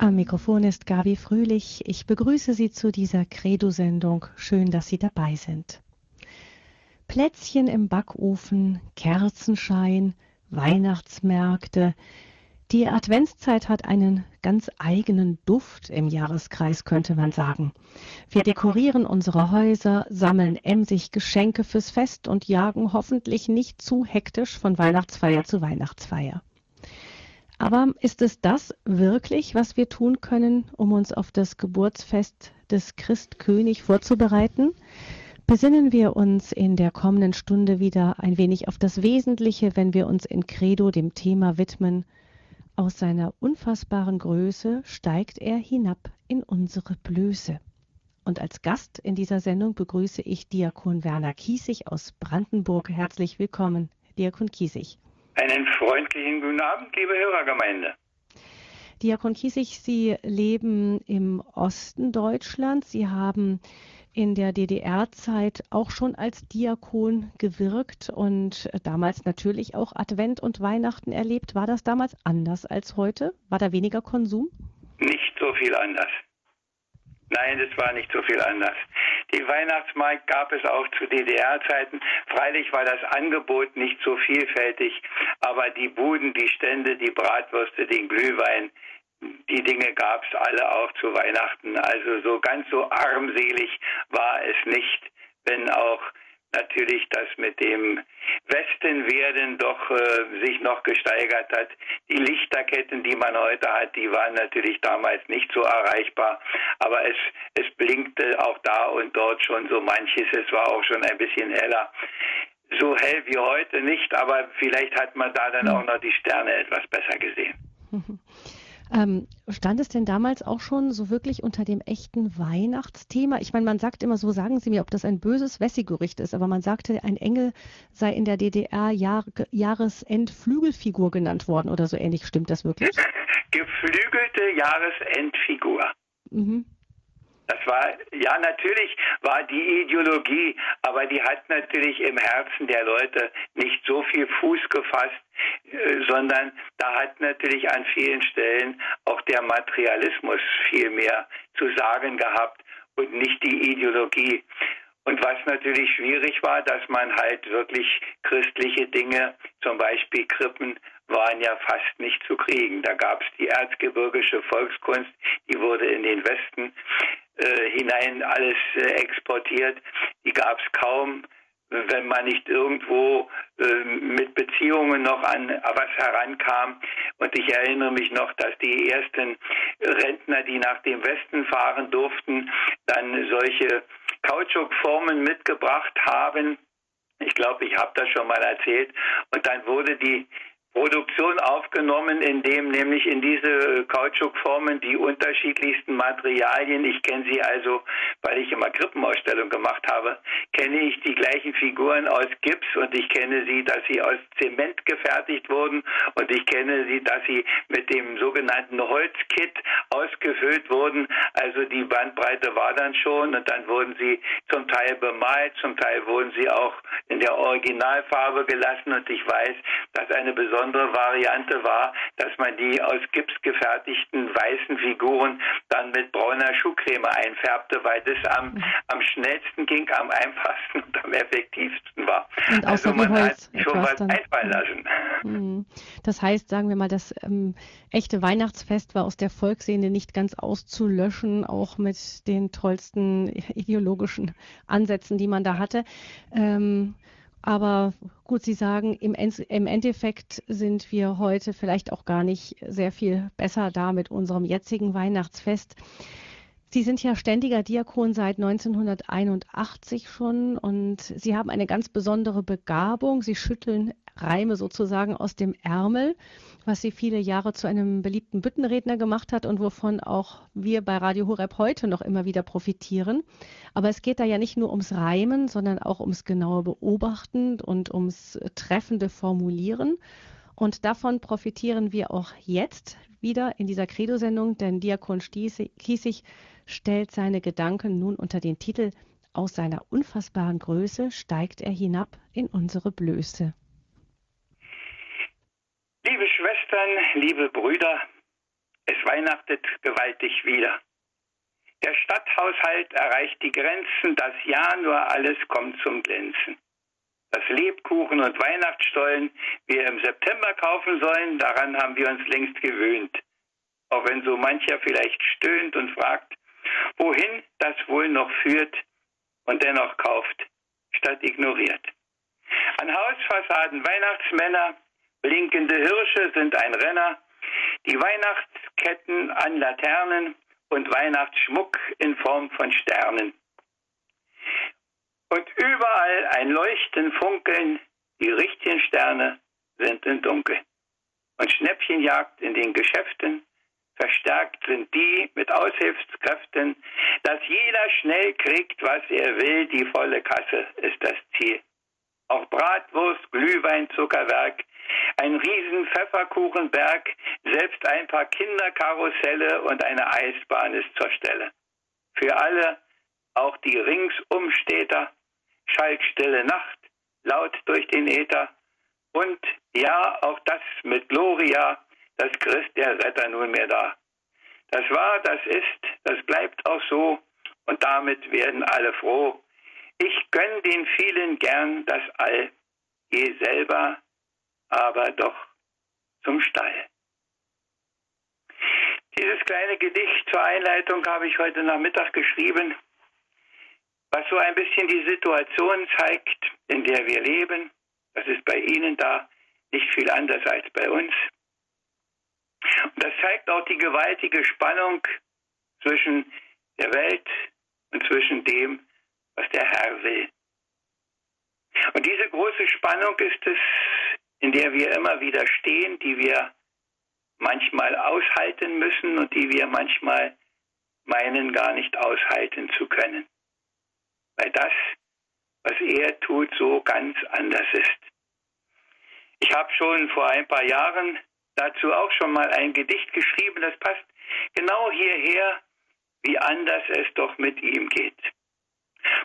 Am Mikrofon ist Gabi Fröhlich. Ich begrüße Sie zu dieser Credo-Sendung. Schön, dass Sie dabei sind. Plätzchen im Backofen, Kerzenschein, Weihnachtsmärkte. Die Adventszeit hat einen ganz eigenen Duft im Jahreskreis, könnte man sagen. Wir dekorieren unsere Häuser, sammeln emsig Geschenke fürs Fest und jagen hoffentlich nicht zu hektisch von Weihnachtsfeier zu Weihnachtsfeier. Aber ist es das wirklich, was wir tun können, um uns auf das Geburtsfest des Christkönig vorzubereiten? Besinnen wir uns in der kommenden Stunde wieder ein wenig auf das Wesentliche, wenn wir uns in Credo dem Thema widmen. Aus seiner unfassbaren Größe steigt er hinab in unsere Blöße. Und als Gast in dieser Sendung begrüße ich Diakon Werner Kiesig aus Brandenburg. Herzlich willkommen, Diakon Kiesig. Einen freundlichen guten Abend, liebe Hörergemeinde. Diakon Kiesig, Sie leben im Osten Deutschlands. Sie haben in der DDR-Zeit auch schon als Diakon gewirkt und damals natürlich auch Advent und Weihnachten erlebt. War das damals anders als heute? War da weniger Konsum? Nicht so viel anders. Nein, es war nicht so viel anders. Die Weihnachtsmarkt gab es auch zu DDR-Zeiten. Freilich war das Angebot nicht so vielfältig, aber die Buden, die Stände, die Bratwürste, den Glühwein, die Dinge gab es alle auch zu Weihnachten. Also so ganz so armselig war es nicht, wenn auch natürlich das mit dem Westenwerden doch äh, sich noch gesteigert hat. Die Lichterketten, die man heute hat, die waren natürlich damals nicht so erreichbar, aber es, es blinkte auch da und dort schon so manches, es war auch schon ein bisschen heller. So hell wie heute nicht, aber vielleicht hat man da dann auch noch die Sterne etwas besser gesehen. Ähm, stand es denn damals auch schon so wirklich unter dem echten Weihnachtsthema? Ich meine, man sagt immer so, sagen Sie mir, ob das ein böses Wessi-Gerücht ist, aber man sagte, ein Engel sei in der DDR Jahr Jahresendflügelfigur genannt worden oder so ähnlich. Stimmt das wirklich? Geflügelte Jahresendfigur. Mhm. Das war, ja, natürlich war die Ideologie, aber die hat natürlich im Herzen der Leute nicht so viel Fuß gefasst, äh, sondern da hat natürlich an vielen Stellen auch der Materialismus viel mehr zu sagen gehabt und nicht die Ideologie. Und was natürlich schwierig war, dass man halt wirklich christliche Dinge, zum Beispiel Krippen, waren ja fast nicht zu kriegen. Da gab es die erzgebirgische Volkskunst, die wurde in den Westen äh, hinein alles äh, exportiert. Die gab es kaum, wenn man nicht irgendwo äh, mit Beziehungen noch an was herankam. Und ich erinnere mich noch, dass die ersten Rentner, die nach dem Westen fahren durften, dann solche Kautschukformen mitgebracht haben. Ich glaube, ich habe das schon mal erzählt. Und dann wurde die Produktion aufgenommen, in dem nämlich in diese Kautschukformen die unterschiedlichsten Materialien, ich kenne sie also, weil ich immer Krippenausstellung gemacht habe, kenne ich die gleichen Figuren aus Gips und ich kenne sie, dass sie aus Zement gefertigt wurden und ich kenne sie, dass sie mit dem sogenannten Holzkit ausgefüllt wurden. Also die Bandbreite war dann schon und dann wurden sie zum Teil bemalt, zum Teil wurden sie auch in der Originalfarbe gelassen und ich weiß, dass eine besondere besondere Variante war, dass man die aus Gips gefertigten weißen Figuren dann mit brauner Schuhcreme einfärbte, weil das am, mhm. am schnellsten ging, am einfachsten und am effektivsten war. Und also man Holz hat schon was einfallen lassen. Mhm. Das heißt, sagen wir mal, das ähm, echte Weihnachtsfest war aus der Volksseele nicht ganz auszulöschen, auch mit den tollsten ideologischen Ansätzen, die man da hatte. Ähm, aber gut, Sie sagen, im, im, Endeffekt sind wir heute vielleicht auch gar nicht sehr viel besser da mit unserem jetzigen Weihnachtsfest. Sie sind ja ständiger Diakon seit 1981 schon und Sie haben eine ganz besondere Begabung. Sie schütteln Reime sozusagen aus dem Ärmel, was sie viele Jahre zu einem beliebten Büttenredner gemacht hat und wovon auch wir bei Radio Horeb heute noch immer wieder profitieren. Aber es geht da ja nicht nur ums Reimen, sondern auch ums genaue Beobachten und ums treffende Formulieren. Und davon profitieren wir auch jetzt wieder in dieser Credo-Sendung, denn Diakon Kiesig stellt seine Gedanken nun unter den Titel Aus seiner unfassbaren Größe steigt er hinab in unsere Blöße. Liebe Schwestern, liebe Brüder, Es weihnachtet gewaltig wieder. Der Stadthaushalt erreicht die Grenzen, das Jahr nur alles kommt zum Glänzen. Das Lebkuchen und Weihnachtsstollen wir im September kaufen sollen, daran haben wir uns längst gewöhnt. Auch wenn so mancher vielleicht stöhnt und fragt, wohin das wohl noch führt und dennoch kauft, statt ignoriert. An Hausfassaden Weihnachtsmänner, blinkende Hirsche sind ein Renner, die Weihnachtsketten an Laternen und Weihnachtsschmuck in Form von Sternen. Und überall ein Leuchten, Funkeln, die richtigen Sterne sind im Dunkeln. Und Schnäppchenjagd in den Geschäften, verstärkt sind die mit Aushilfskräften, dass jeder schnell kriegt, was er will, die volle Kasse ist das Ziel. Auch Bratwurst, Glühwein, Zuckerwerk, ein riesen Pfefferkuchenberg, selbst ein paar Kinderkarusselle und eine Eisbahn ist zur Stelle. Für alle, auch die Ringsumstädter, schallt stille Nacht, laut durch den Äther. Und ja, auch das mit Gloria, das Christ der Retter nunmehr da. Das war, das ist, das bleibt auch so, und damit werden alle froh. Ich gönn den vielen gern das All, je selber aber doch zum Stall. Dieses kleine Gedicht zur Einleitung habe ich heute Nachmittag geschrieben, was so ein bisschen die Situation zeigt, in der wir leben. Das ist bei Ihnen da nicht viel anders als bei uns. Und das zeigt auch die gewaltige Spannung zwischen der Welt und zwischen dem, was der Herr will. Und diese große Spannung ist es, in der wir immer wieder stehen, die wir manchmal aushalten müssen und die wir manchmal meinen gar nicht aushalten zu können. Weil das, was er tut, so ganz anders ist. Ich habe schon vor ein paar Jahren dazu auch schon mal ein Gedicht geschrieben, das passt genau hierher, wie anders es doch mit ihm geht.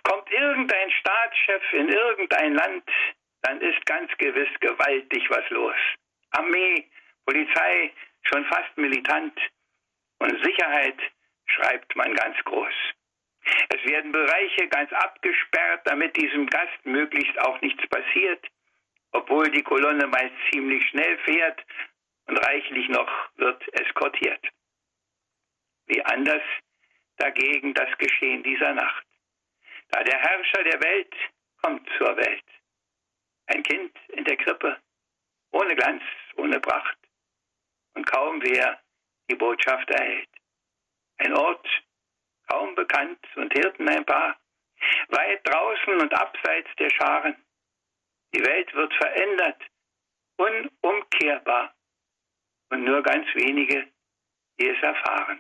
Kommt irgendein Staatschef in irgendein Land, dann ist ganz gewiss gewaltig was los. Armee, Polizei, schon fast militant. Und Sicherheit schreibt man ganz groß. Es werden Bereiche ganz abgesperrt, damit diesem Gast möglichst auch nichts passiert, obwohl die Kolonne meist ziemlich schnell fährt und reichlich noch wird eskortiert. Wie anders dagegen das Geschehen dieser Nacht. Da der Herrscher der Welt kommt zur Welt. Ein Kind in der Krippe, ohne Glanz, ohne Pracht. Und kaum wer die Botschaft erhält. Ein Ort, kaum bekannt und Hirten ein paar, weit draußen und abseits der Scharen. Die Welt wird verändert, unumkehrbar. Und nur ganz wenige, die es erfahren.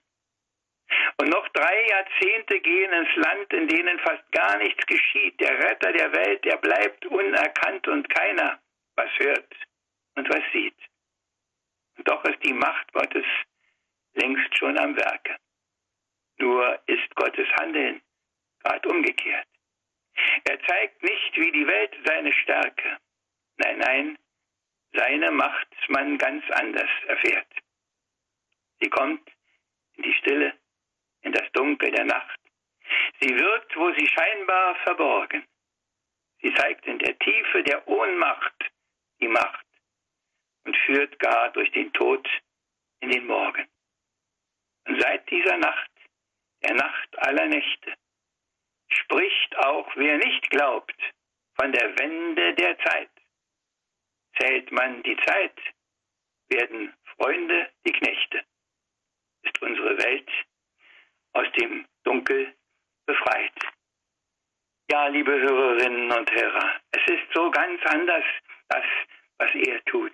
Und noch drei Jahrzehnte gehen ins Land, in denen fast gar nichts geschieht. Der Retter der Welt, der bleibt unerkannt und keiner was hört und was sieht. Und doch ist die Macht Gottes längst schon am Werke. Nur ist Gottes Handeln gerade umgekehrt. Er zeigt nicht wie die Welt seine Stärke. Nein, nein, seine Macht man ganz anders erfährt. Sie kommt in die Stille, in das Dunkel der Nacht. Sie wirkt, wo sie scheinbar verborgen. Sie zeigt in der Tiefe der Ohnmacht die Macht und führt gar durch den Tod in den Morgen. Und seit dieser Nacht, der Nacht aller Nächte, spricht auch wer nicht glaubt von der Wende der Zeit. Zählt man die Zeit, werden Freunde die Knechte. Ist unsere Welt aus dem Dunkel befreit. Ja, liebe Hörerinnen und Hörer, es ist so ganz anders, das, was er tut.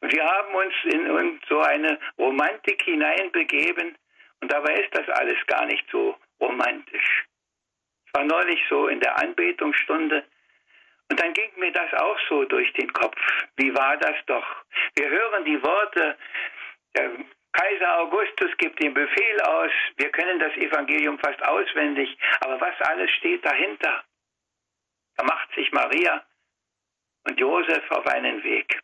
Und wir haben uns in, so eine Romantik hineinbegeben und dabei ist das alles gar nicht so romantisch. Ich war neulich so in der Anbetungsstunde und dann ging mir das auch so durch den Kopf. Wie war das doch? Wir hören die Worte der Kaiser Augustus gibt den Befehl aus, wir können das Evangelium fast auswendig, aber was alles steht dahinter? Da macht sich Maria und Josef auf einen Weg,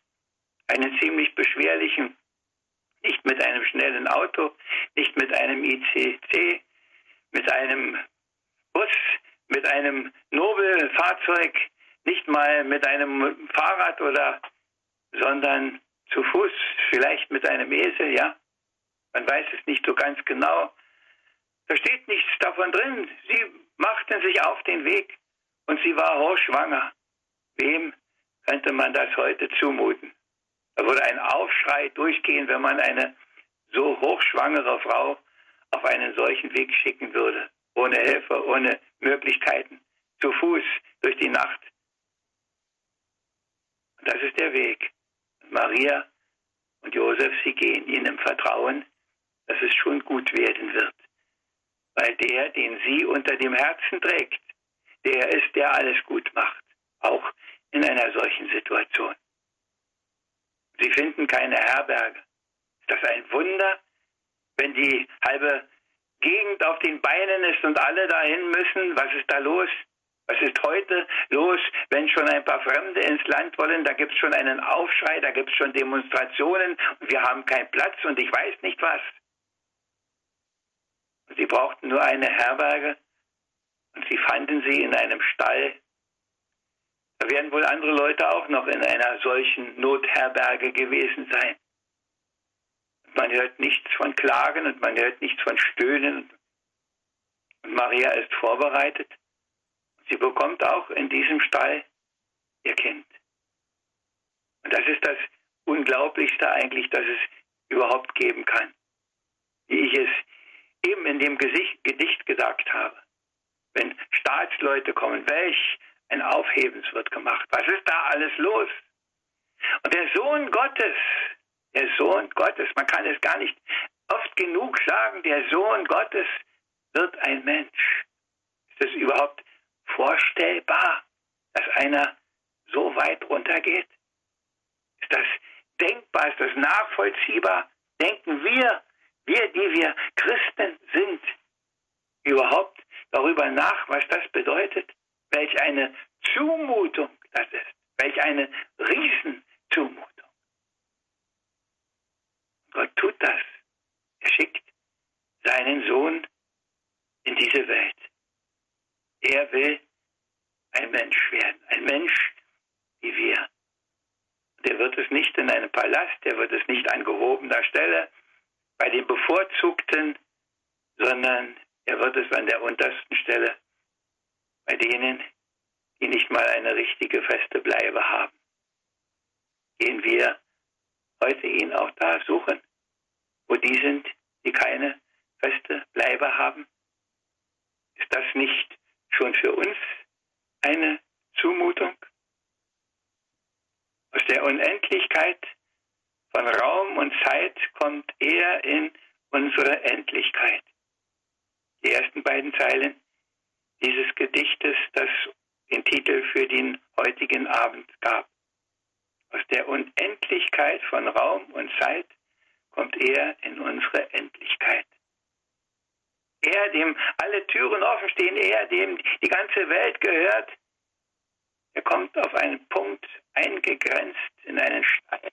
einen ziemlich beschwerlichen, nicht mit einem schnellen Auto, nicht mit einem ICC, mit einem Bus, mit einem Nobelfahrzeug, nicht mal mit einem Fahrrad oder, sondern zu Fuß, vielleicht mit einem Esel, ja. Man weiß es nicht so ganz genau. Da steht nichts davon drin. Sie machten sich auf den Weg und sie war hochschwanger. Wem könnte man das heute zumuten? Da würde ein Aufschrei durchgehen, wenn man eine so hochschwangere Frau auf einen solchen Weg schicken würde, ohne Hilfe, ohne Möglichkeiten, zu Fuß durch die Nacht. Das ist der Weg. Maria und Josef, sie gehen ihnen im Vertrauen, dass es schon gut werden wird. Weil der, den sie unter dem Herzen trägt, der ist, der alles gut macht. Auch in einer solchen Situation. Sie finden keine Herberge. Ist das ein Wunder, wenn die halbe Gegend auf den Beinen ist und alle dahin müssen? Was ist da los? Was ist heute los, wenn schon ein paar Fremde ins Land wollen? Da gibt es schon einen Aufschrei, da gibt es schon Demonstrationen und wir haben keinen Platz und ich weiß nicht was. Sie brauchten nur eine Herberge und sie fanden sie in einem Stall. Da werden wohl andere Leute auch noch in einer solchen Notherberge gewesen sein. Man hört nichts von Klagen und man hört nichts von Stöhnen. Und Maria ist vorbereitet. Sie bekommt auch in diesem Stall ihr Kind. Und das ist das Unglaublichste eigentlich, das es überhaupt geben kann. Wie ich es eben in dem Gedicht gesagt habe. Wenn Staatsleute kommen, welch ein Aufhebens wird gemacht. Was ist da alles los? Und der Sohn Gottes, der Sohn Gottes, man kann es gar nicht oft genug sagen, der Sohn Gottes wird ein Mensch. Ist das überhaupt vorstellbar, dass einer so weit runtergeht? Ist das denkbar? Ist das nachvollziehbar? Denken wir, wir, die wir Christen sind, überhaupt darüber nach, was das bedeutet? Welch eine Zumutung das ist. Welch eine Riesenzumutung. Gott tut das. Er schickt seinen Sohn in diese Welt. Er will ein Mensch werden, ein Mensch wie wir. Der wird es nicht in einem Palast, der wird es nicht an gehobener Stelle bei den Bevorzugten, sondern er wird es an der untersten Stelle bei denen, die nicht mal eine richtige feste Bleibe haben. Gehen wir heute ihn auch da suchen, wo die sind, die keine feste Bleibe haben? Ist das nicht schon für uns eine Zumutung? Aus der Unendlichkeit von Raum und Zeit kommt er in unsere Endlichkeit. Die ersten beiden Zeilen dieses Gedichtes, das den Titel für den heutigen Abend gab. Aus der Unendlichkeit von Raum und Zeit kommt er in unsere Endlichkeit. Er, dem alle Türen offen stehen, er, dem die ganze Welt gehört, er kommt auf einen Punkt eingegrenzt in einen Stein.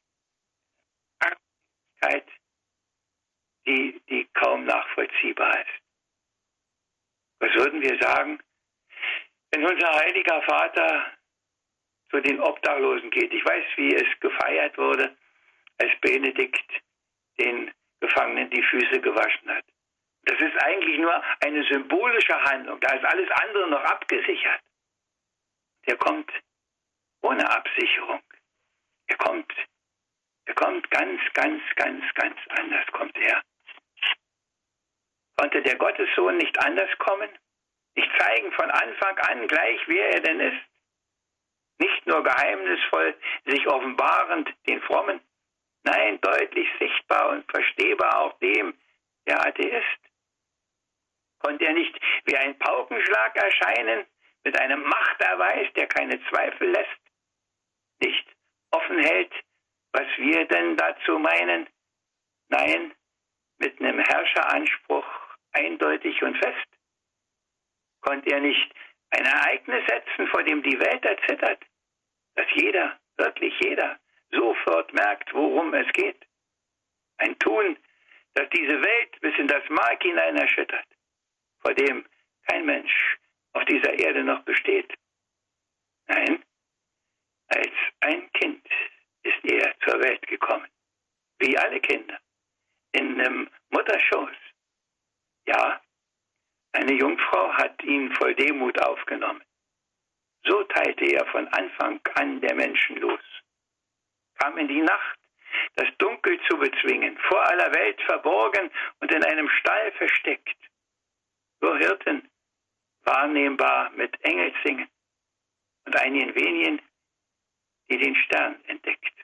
Die, die kaum nachvollziehbar ist. Was würden wir sagen, wenn unser heiliger Vater zu den Obdachlosen geht? Ich weiß, wie es gefeiert wurde, als Benedikt den Gefangenen die Füße gewaschen hat. Das ist eigentlich nur eine symbolische Handlung. Da ist alles andere noch abgesichert. Der kommt ohne Absicherung. Er kommt, er kommt ganz, ganz, ganz, ganz anders kommt er. Konnte der Gottessohn nicht anders kommen? Nicht zeigen von Anfang an gleich, wer er denn ist? Nicht nur geheimnisvoll sich offenbarend den Frommen, nein, deutlich sichtbar und verstehbar auch dem, der Atheist. Konnte er nicht wie ein Paukenschlag erscheinen, mit einem Machterweis, der keine Zweifel lässt, nicht offen hält, was wir denn dazu meinen? Nein, mit einem Herrscheranspruch eindeutig und fest? Konnte er nicht ein Ereignis setzen, vor dem die Welt erzittert, dass jeder, wirklich jeder, sofort merkt, worum es geht? Ein Tun, das diese Welt bis in das Mark hinein erschüttert, vor dem kein Mensch auf dieser Erde noch besteht. Nein, als ein Kind ist er zur Welt gekommen, wie alle Kinder, in einem Mutterschoß. Ja, eine Jungfrau hat ihn voll Demut aufgenommen. So teilte er von Anfang an der Menschen los, kam in die Nacht, das Dunkel zu bezwingen, vor aller Welt verborgen und in einem Stall versteckt. Nur Hirten, wahrnehmbar mit Engelsingen und einigen wenigen, die den Stern entdeckt.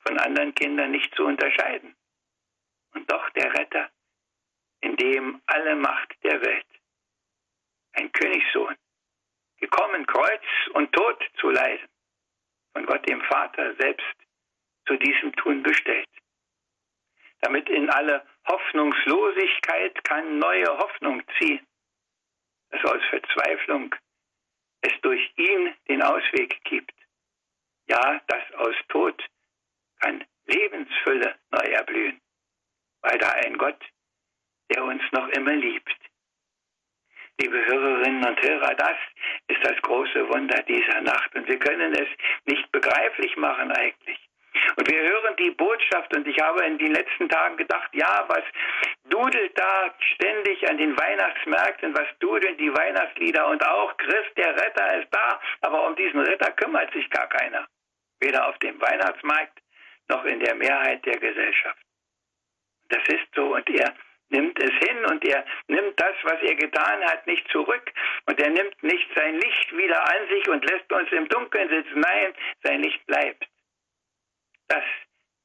Von anderen Kindern nicht zu unterscheiden. Und doch der Retter, in dem alle Macht der Welt, ein Königssohn, gekommen, Kreuz und Tod zu leiden, von Gott dem Vater selbst zu diesem Tun bestellt. Damit in alle Hoffnungslosigkeit kann neue Hoffnung ziehen, dass aus Verzweiflung es durch ihn den Ausweg gibt. Ja, dass aus Tod kann Lebensfülle neu erblühen, weil da ein Gott, der uns noch immer liebt, liebe Hörerinnen und Hörer, das ist das große Wunder dieser Nacht. Und wir können es nicht begreiflich machen eigentlich. Und wir hören die Botschaft und ich habe in den letzten Tagen gedacht, ja, was dudelt da ständig an den Weihnachtsmärkten, was dudeln die Weihnachtslieder und auch Christ, der Retter ist da, aber um diesen Retter kümmert sich gar keiner. Weder auf dem Weihnachtsmarkt noch in der Mehrheit der Gesellschaft. Das ist so und er nimmt es hin und er nimmt das, was er getan hat, nicht zurück und er nimmt nicht sein Licht wieder an sich und lässt uns im Dunkeln sitzen. Nein, sein Licht bleibt. Das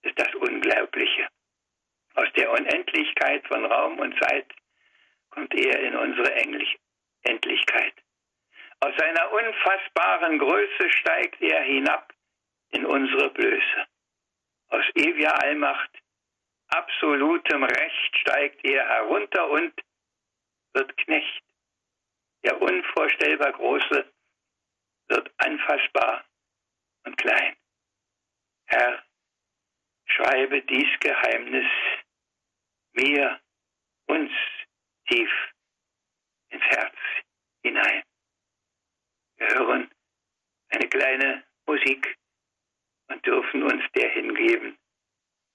ist das Unglaubliche. Aus der Unendlichkeit von Raum und Zeit kommt er in unsere Endlichkeit. Aus seiner unfassbaren Größe steigt er hinab in unsere Blöße. Aus ewiger Allmacht absolutem Recht steigt er herunter und wird Knecht. Der unvorstellbar Große wird anfassbar und klein. Herr, schreibe dies Geheimnis mir, uns tief ins Herz hinein. Wir hören eine kleine Musik und dürfen uns der hingeben,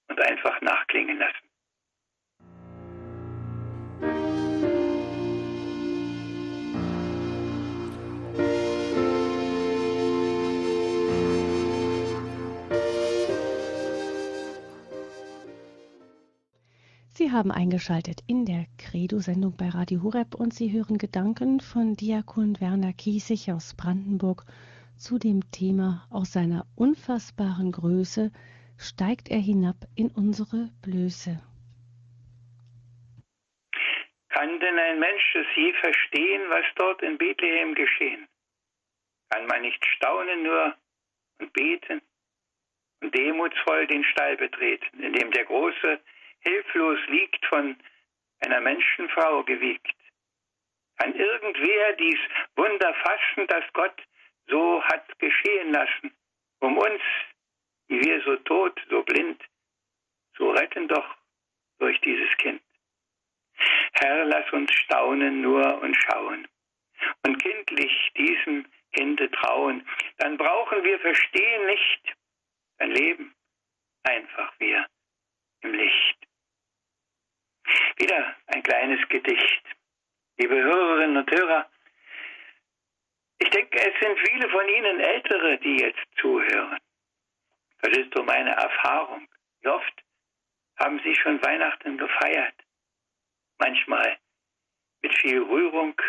und einfach nachklingen lassen. Sie haben eingeschaltet in der Credo-Sendung bei Radio Hureb und Sie hören Gedanken von Diakon Werner Kiesig aus Brandenburg zu dem Thema aus seiner unfassbaren Größe steigt er hinab in unsere Blöße. Kann denn ein Mensch es je verstehen, was dort in Bethlehem geschehen? Kann man nicht staunen nur und beten und demutsvoll den Stall betreten, in dem der Große hilflos liegt, von einer Menschenfrau gewiegt? Kann irgendwer dies Wunder fassen, das Gott so hat geschehen lassen, um uns die wir so tot, so blind, so retten doch durch dieses Kind. Herr, lass uns staunen nur und schauen und kindlich diesem Kinde trauen. Dann brauchen wir verstehen nicht, dann leben einfach wir im Licht. Wieder ein kleines Gedicht. Liebe Hörerinnen und Hörer, ich denke, es sind viele von Ihnen Ältere, die jetzt zuhören. Das ist so meine Erfahrung. Wie oft haben Sie schon Weihnachten gefeiert? Manchmal mit viel Rührung,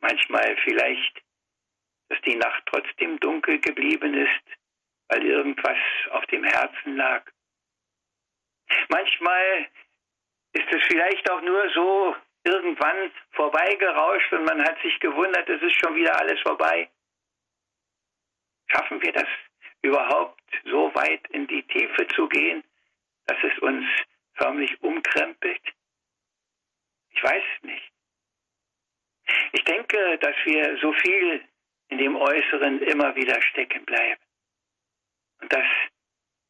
manchmal vielleicht, dass die Nacht trotzdem dunkel geblieben ist, weil irgendwas auf dem Herzen lag. Manchmal ist es vielleicht auch nur so irgendwann vorbeigerauscht und man hat sich gewundert, es ist schon wieder alles vorbei. Schaffen wir das überhaupt so weit in die Tiefe zu gehen, dass es uns förmlich umkrempelt? Ich weiß es nicht. Ich denke, dass wir so viel in dem Äußeren immer wieder stecken bleiben und dass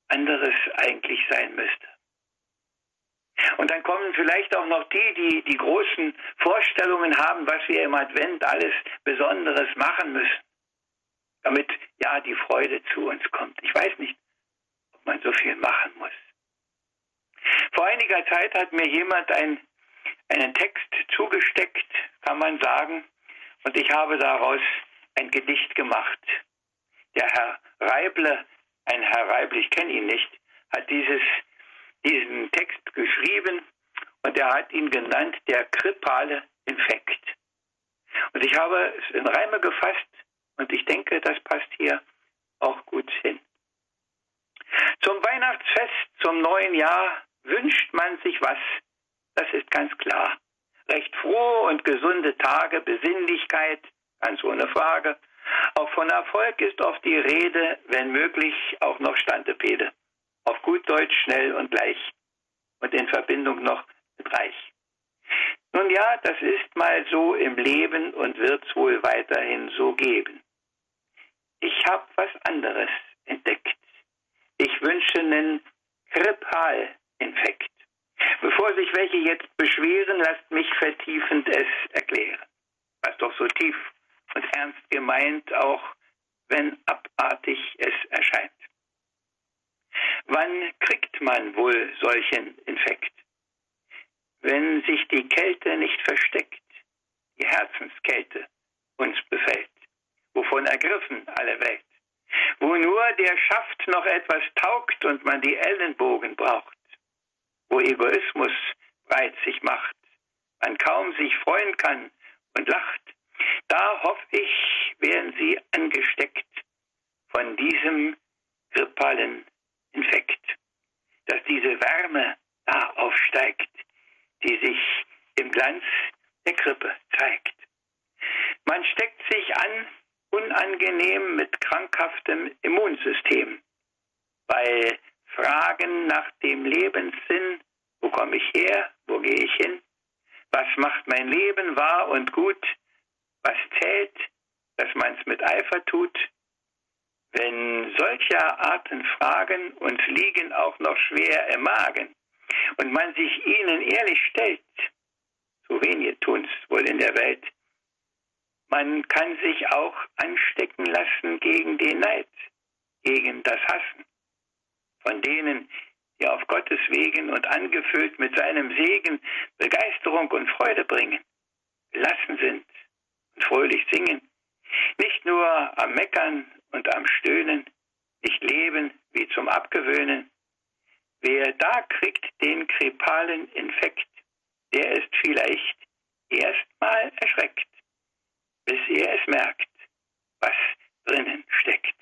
anderes eigentlich sein müsste. Und dann kommen vielleicht auch noch die, die die großen Vorstellungen haben, was wir im Advent alles Besonderes machen müssen, damit ja die Freude zu uns kommt. Ich weiß nicht, ob man so viel machen muss. Vor einiger Zeit hat mir jemand ein, einen Text zugesteckt, kann man sagen, und ich habe daraus ein Gedicht gemacht. Der Herr Reible, ein Herr Reible, ich kenne ihn nicht, hat dieses, diesen Text geschrieben und er hat ihn genannt der krippale Infekt. Und ich habe es in Reime gefasst und ich denke, das passt hier auch gut hin. Zum Weihnachtsfest, zum neuen Jahr wünscht man sich was, das ist ganz klar. Recht frohe und gesunde Tage, Besinnlichkeit, ganz ohne Frage. Auch von Erfolg ist oft die Rede, wenn möglich auch noch Standepede. Auf gut Deutsch schnell und gleich und in Verbindung noch mit reich. Nun ja, das ist mal so im Leben und wird's wohl weiterhin so geben. Ich habe was anderes entdeckt. Ich wünsche einen Krippalinfekt. Bevor sich welche jetzt beschweren, lasst mich vertiefend es erklären. Was doch so tief und ernst gemeint, auch wenn abartig es erscheint. Wann kriegt man wohl solchen Infekt? Wenn sich die Kälte nicht versteckt, die Herzenskälte uns befällt, wovon ergriffen alle Welt, wo nur der Schaft noch etwas taugt und man die Ellenbogen braucht, wo Egoismus breit sich macht, man kaum sich freuen kann und lacht, da hoffe ich, werden sie angesteckt von diesem grippalen Infekt, dass diese Wärme da aufsteigt, die sich im Glanz der Grippe zeigt. Man steckt sich an, unangenehm mit krankhaftem Immunsystem, weil Fragen nach dem Lebenssinn, wo komme ich her, wo gehe ich hin, was macht mein Leben wahr und gut, was zählt, dass man es mit Eifer tut, wenn solcher Arten Fragen uns liegen auch noch schwer im Magen und man sich ihnen ehrlich stellt, so wenige tun's wohl in der Welt, man kann sich auch anstecken lassen gegen den Neid, gegen das Hassen von denen, die auf Gottes Wegen und angefüllt mit seinem Segen Begeisterung und Freude bringen, gelassen sind und fröhlich singen, nicht nur am Meckern und am Stöhnen, nicht leben wie zum Abgewöhnen. Wer da kriegt den krepalen Infekt, der ist vielleicht erstmal erschreckt, bis er es merkt, was drinnen steckt.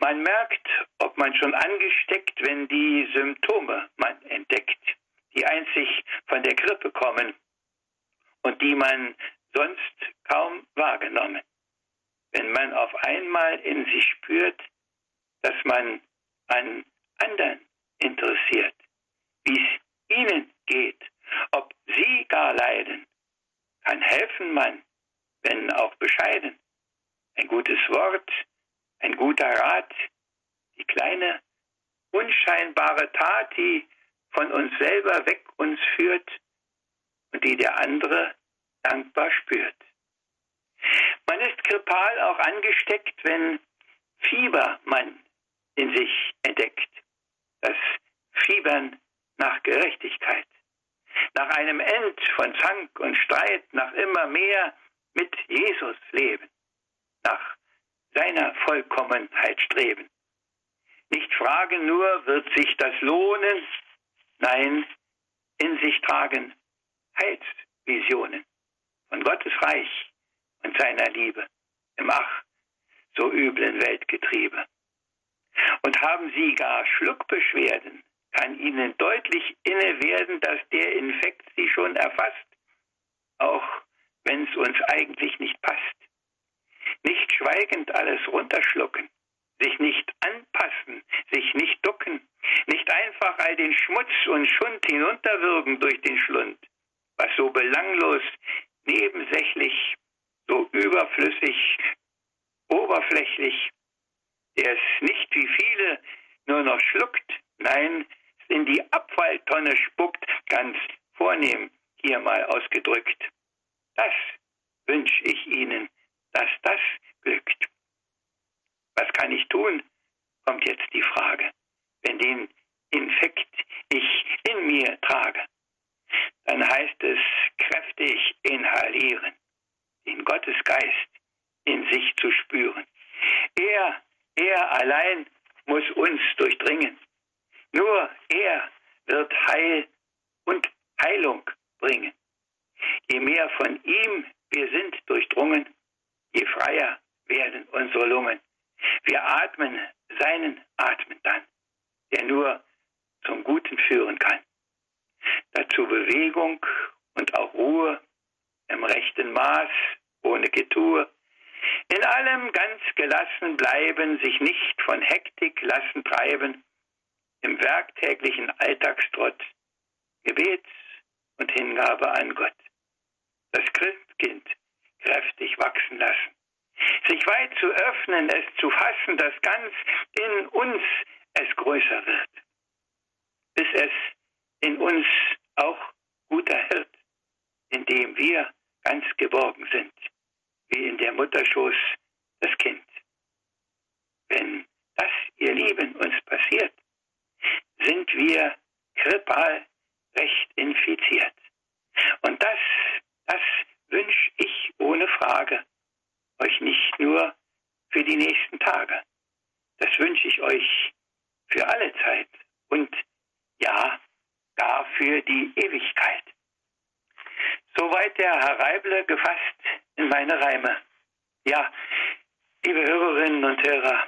Man merkt, ob man schon angesteckt, wenn die Symptome man entdeckt, die einzig von der Grippe kommen und die man sonst kaum wahrgenommen. Wenn man auf einmal in sich spürt, dass man an anderen interessiert, wie es ihnen geht, ob sie gar leiden, kann helfen man, wenn auch bescheiden. Ein gutes Wort, ein guter Rat, die kleine, unscheinbare Tat, die von uns selber weg uns führt und die der andere dankbar spürt. Man ist grippal auch angesteckt, wenn Fieber man in sich entdeckt. Das Fiebern nach Gerechtigkeit. Nach einem End von Zank und Streit, nach immer mehr mit Jesus leben. Nach seiner Vollkommenheit streben. Nicht fragen nur, wird sich das lohnen? Nein, in sich tragen Heilsvisionen von Gottes Reich und seiner Liebe im ach so üblen Weltgetriebe. Und haben sie gar Schluckbeschwerden, kann ihnen deutlich inne werden, dass der Infekt sie schon erfasst, auch wenn es uns eigentlich nicht passt. Nicht schweigend alles runterschlucken, sich nicht anpassen, sich nicht ducken, nicht einfach all den Schmutz und Schund hinunterwürgen durch den Schlund, was so belanglos nebensächlich, so überflüssig, oberflächlich, der es nicht wie viele nur noch schluckt, nein, in die Abfalltonne spuckt, mir mal ausgedrückt. Das wünsche ich Ihnen, dass das glückt. Was kann ich tun? kommt jetzt die Frage. Wenn den Infekt ich in mir trage, dann heißt es kräftig inhalieren, den Gottesgeist in sich zu spüren. Er, er allein muss uns durchdringen. Nur er wird Heil und Heilung bringen. Je mehr von ihm wir sind durchdrungen, je freier werden unsere Lungen. Wir atmen seinen Atmen dann, der nur zum Guten führen kann. Dazu Bewegung und auch Ruhe im rechten Maß, ohne Getue. In allem ganz gelassen bleiben, sich nicht von Hektik lassen treiben, im werktäglichen Alltagstrott, Gebets und Hingabe an Gott. Das Christkind kräftig wachsen lassen. Sich weit zu öffnen, es zu fassen, dass ganz in uns es größer wird. Bis es in uns auch guter Hirt, indem wir ganz geborgen sind, wie in der Mutterschoß das Kind. Wenn das, ihr Lieben, uns passiert, sind wir krippal recht infiziert. Und das, das wünsche ich ohne Frage euch nicht nur für die nächsten Tage. Das wünsche ich euch für alle Zeit und ja, gar für die Ewigkeit. Soweit der Herr Reible gefasst in meine Reime. Ja, liebe Hörerinnen und Hörer,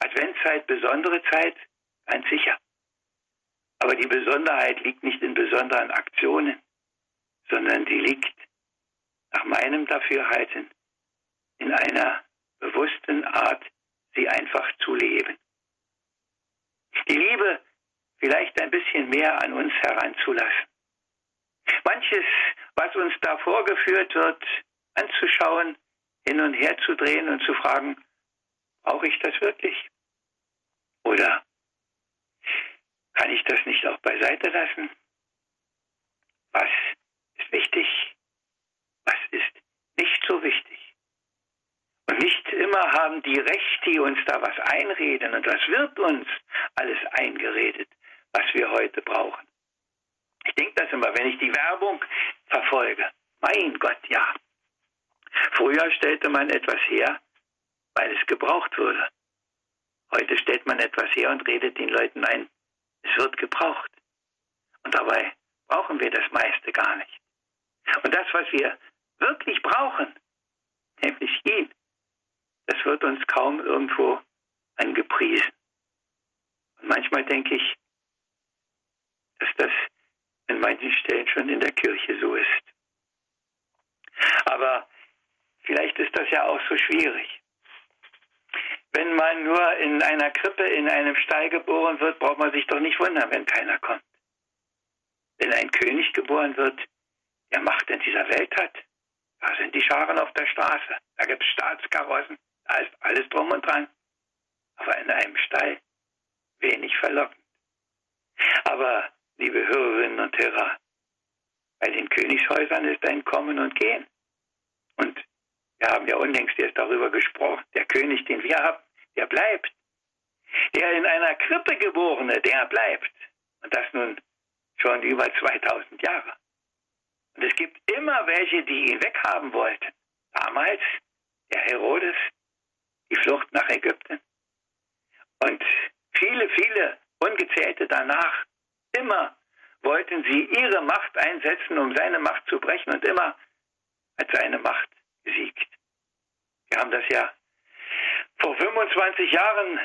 Adventszeit, besondere Zeit, ganz sicher. Aber die Besonderheit liegt nicht in besonderen Aktionen, sondern die liegt nach meinem Dafürhalten in einer bewussten Art, sie einfach zu leben. Die Liebe vielleicht ein bisschen mehr an uns heranzulassen. Manches, was uns da vorgeführt wird, anzuschauen, hin und her zu drehen und zu fragen, brauche ich das wirklich? Oder kann ich das nicht auch beiseite lassen? Was ist wichtig? Was ist nicht so wichtig? Und nicht immer haben die Recht, die uns da was einreden und was wird uns alles eingeredet, was wir heute brauchen. Ich denke das immer, wenn ich die Werbung verfolge. Mein Gott, ja. Früher stellte man etwas her, weil es gebraucht wurde. Heute stellt man etwas her und redet den Leuten ein, es wird gebraucht. Und dabei brauchen wir das meiste gar nicht. Und das, was wir wirklich brauchen, nämlich ihn, das wird uns kaum irgendwo angepriesen. Und manchmal denke ich, dass das in manchen Stellen schon in der Kirche so ist. Aber vielleicht ist das ja auch so schwierig. Wenn man nur in einer Krippe in einem Stall geboren wird, braucht man sich doch nicht wundern, wenn keiner kommt. Wenn ein König geboren wird, der Macht in dieser Welt hat, da sind die Scharen auf der Straße, da gibt es Staatskarossen, da ist alles drum und dran. Aber in einem Stall wenig verlockend. Aber, liebe Hörerinnen und Hörer, bei den Königshäusern ist ein Kommen und Gehen. Und wir haben ja unlängst erst darüber gesprochen. Der König, den wir haben, der bleibt. Der in einer Krippe geborene, der bleibt. Und das nun schon über 2000 Jahre. Und es gibt immer welche, die ihn weghaben wollten. Damals der Herodes, die Flucht nach Ägypten. Und viele, viele Ungezählte danach, immer wollten sie ihre Macht einsetzen, um seine Macht zu brechen und immer hat seine Macht gesiegt. Wir haben das ja vor 25 Jahren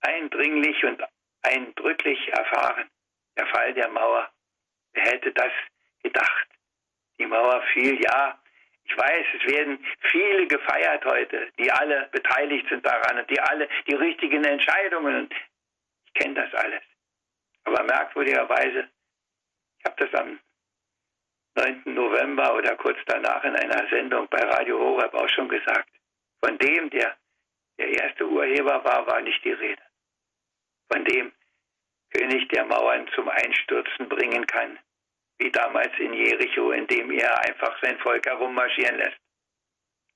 eindringlich und eindrücklich erfahren. Der Fall der Mauer. Wer hätte das gedacht? Die Mauer fiel, ja. Ich weiß, es werden viele gefeiert heute, die alle beteiligt sind daran und die alle die richtigen Entscheidungen. Ich kenne das alles. Aber merkwürdigerweise, ich habe das am 9. November oder kurz danach in einer Sendung bei Radio Horeb auch schon gesagt. Von dem, der der erste Urheber war, war nicht die Rede. Von dem König der Mauern zum Einstürzen bringen kann, wie damals in Jericho, indem er einfach sein Volk herummarschieren lässt.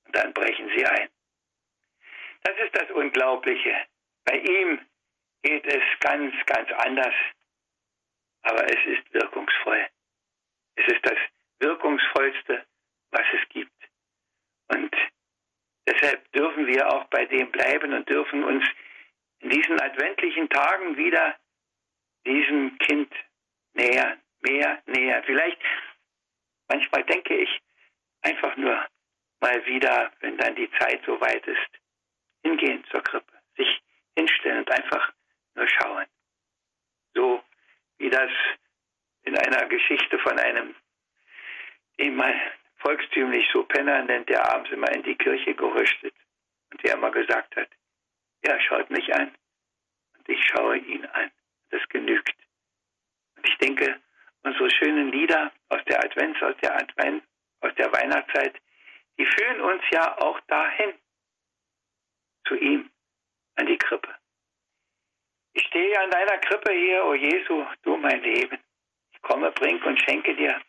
Und dann brechen sie ein. Das ist das Unglaubliche. Bei ihm geht es ganz, ganz anders. Aber es ist wirkungsvoll. Es ist das wirkungsvollste, was es gibt. Und deshalb dürfen wir auch bei dem bleiben und dürfen uns in diesen adventlichen Tagen wieder diesem Kind nähern, mehr nähern. Vielleicht, manchmal denke ich, einfach nur mal wieder, wenn dann die Zeit so weit ist, hingehen zur Krippe, sich hinstellen und einfach nur schauen. So wie das in einer Geschichte von einem, den man volkstümlich so Penner nennt, der abends immer in die Kirche gerüstet und der immer gesagt hat, er schaut mich an und ich schaue ihn an. Das genügt. Und ich denke, unsere schönen Lieder aus der Advents, aus der Advent, aus der Weihnachtszeit, die führen uns ja auch dahin, zu ihm, an die Krippe. Ich stehe an deiner Krippe hier, o oh Jesu, du mein Leben. Komme, bring und schenke dir,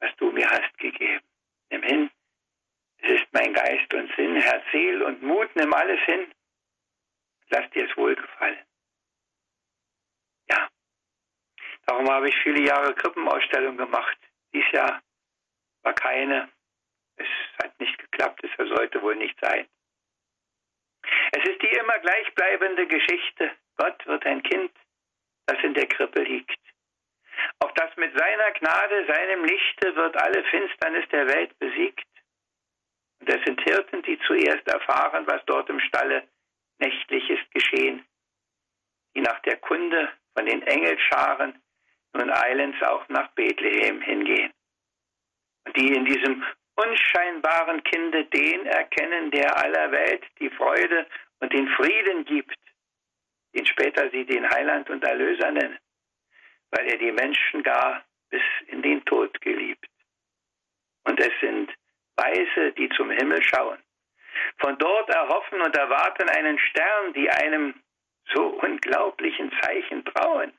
was du mir hast gegeben. Nimm hin, es ist mein Geist und Sinn, Herz, Seel und Mut, nimm alles hin. Lass dir es wohlgefallen. Ja, darum habe ich viele Jahre Krippenausstellung gemacht. Dies Jahr war keine. Es hat nicht geklappt, es sollte wohl nicht sein. Es ist die immer gleichbleibende Geschichte. Gott wird ein Kind, das in der Krippe liegt. Auf das mit seiner Gnade, seinem Lichte wird alle Finsternis der Welt besiegt. Und es sind Hirten, die zuerst erfahren, was dort im Stalle nächtlich ist geschehen, die nach der Kunde von den Engelscharen nun eilends auch nach Bethlehem hingehen. Und die in diesem unscheinbaren Kinde den erkennen, der aller Welt die Freude und den Frieden gibt, den später sie den Heiland und Erlöser nennen, weil er die Menschen gar bis in den Tod geliebt. Und es sind Weise, die zum Himmel schauen. Von dort erhoffen und erwarten einen Stern, die einem so unglaublichen Zeichen trauen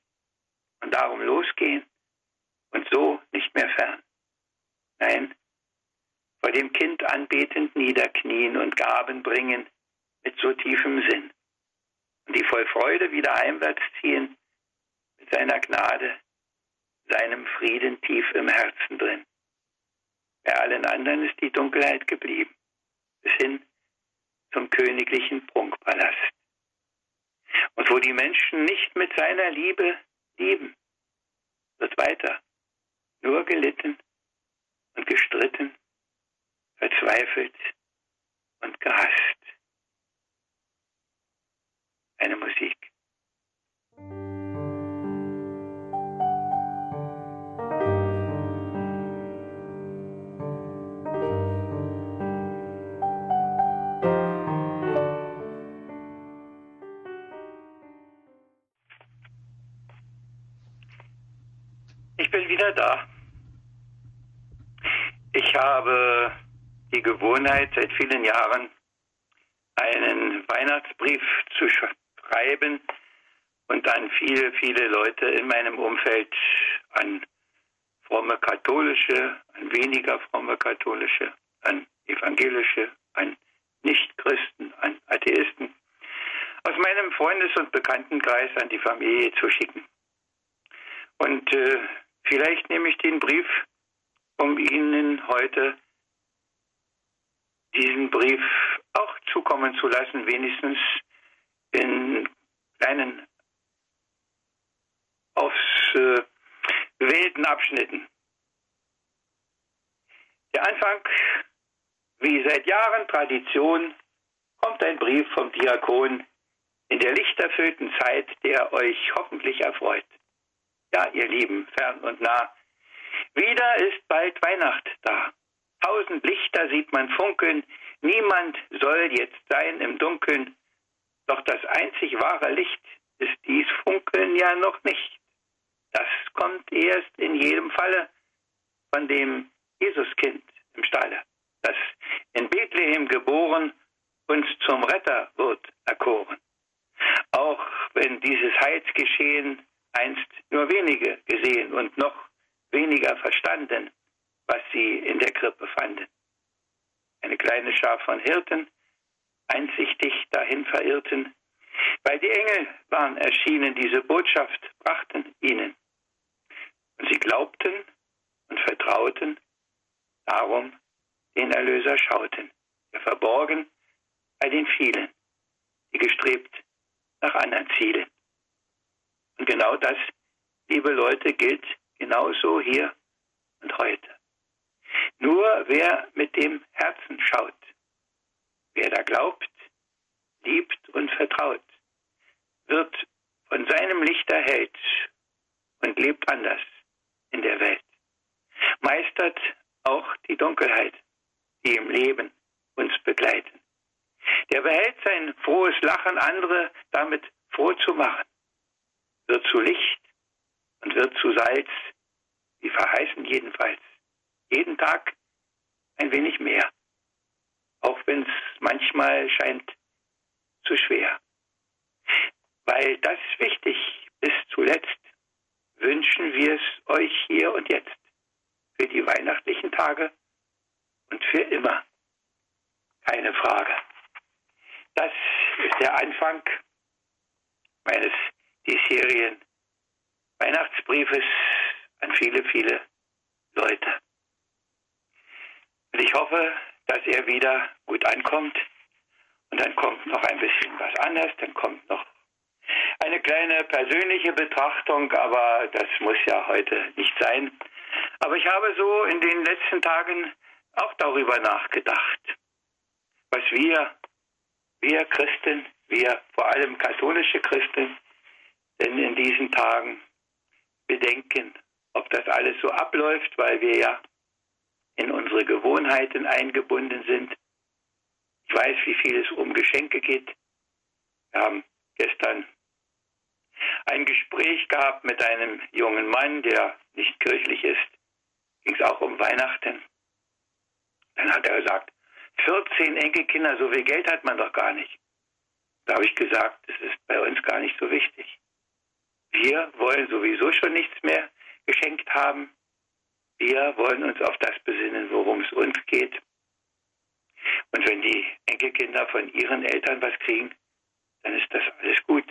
und darum losgehen und so nicht mehr fern. Nein, vor dem Kind anbetend niederknien und Gaben bringen mit so tiefem Sinn. Und die voll Freude wieder heimwärts ziehen seiner Gnade, seinem Frieden tief im Herzen drin. Bei allen anderen ist die Dunkelheit geblieben, bis hin zum königlichen Prunkpalast. Und wo die Menschen nicht mit seiner Liebe lieben, wird weiter nur gelitten und gestritten verzweifelt und gehasst. Eine Musik. Wieder da. Ich habe die Gewohnheit seit vielen Jahren, einen Weihnachtsbrief zu schreiben und an viele, viele Leute in meinem Umfeld, an fromme katholische, an weniger fromme katholische, an evangelische, an Nichtchristen, an Atheisten, aus meinem Freundes- und Bekanntenkreis an die Familie zu schicken. Und äh, vielleicht nehme ich den Brief, um Ihnen heute diesen Brief auch zukommen zu lassen, wenigstens in kleinen ausgewählten äh, Abschnitten. Der Anfang, wie seit Jahren Tradition, kommt ein Brief vom Diakon in der lichterfüllten Zeit, der euch hoffentlich erfreut. Ja, ihr Lieben, fern und nah, wieder ist bald Weihnacht da. Tausend Lichter sieht man funkeln, niemand soll jetzt sein im Dunkeln, doch das einzig wahre Licht ist dies Funkeln ja noch nicht. Das kommt erst in jedem Falle von dem Jesuskind im Stalle, das in Bethlehem geboren uns zum Retter wird erkoren. Auch wenn dieses Heilsgeschehen einst nur wenige gesehen und noch weniger verstanden, was sie in der Krippe fanden. Eine kleine Schar von Hirten, einsichtig dahin verirrten, weil die Engel waren erschienen, diese Botschaft brachten ihnen. Und sie glaubten und vertrauten, darum den Erlöser schauten, der verborgen bei den vielen, die gestrebt nach anderen Zielen. Und genau das, liebe Leute, gilt genauso hier und heute. Nur wer mit dem Herzen schaut, wer da glaubt, liebt und vertraut, wird von seinem Licht erhellt und lebt anders in der Welt. Meistert auch die Dunkelheit, die im Leben uns begleiten. Der behält sein frohes Lachen, andere damit froh zu machen, wird zu Licht und wird zu Salz, wie verheißen jedenfalls, jeden Tag ein wenig mehr, auch wenn es manchmal scheint zu schwer. Weil das wichtig bis zuletzt, wünschen wir es euch hier und jetzt, für die weihnachtlichen Tage und für immer. Keine Frage. Das ist der Anfang meines diesjährigen Weihnachtsbriefes an viele, viele Leute. Und ich hoffe, dass er wieder gut ankommt. Und dann kommt noch ein bisschen was anderes, dann kommt noch eine kleine persönliche Betrachtung, aber das muss ja heute nicht sein. Aber ich habe so in den letzten Tagen auch darüber nachgedacht, was wir, wir Christen, wir vor allem katholische Christen, denn in diesen Tagen bedenken, ob das alles so abläuft, weil wir ja in unsere Gewohnheiten eingebunden sind. Ich weiß, wie viel es um Geschenke geht. Wir haben gestern ein Gespräch gehabt mit einem jungen Mann, der nicht kirchlich ist. Ging es auch um Weihnachten. Dann hat er gesagt, 14 Enkelkinder, so viel Geld hat man doch gar nicht. Da habe ich gesagt, das ist bei uns gar nicht so wichtig. Wir wollen sowieso schon nichts mehr geschenkt haben. Wir wollen uns auf das besinnen, worum es uns geht. Und wenn die Enkelkinder von ihren Eltern was kriegen, dann ist das alles gut.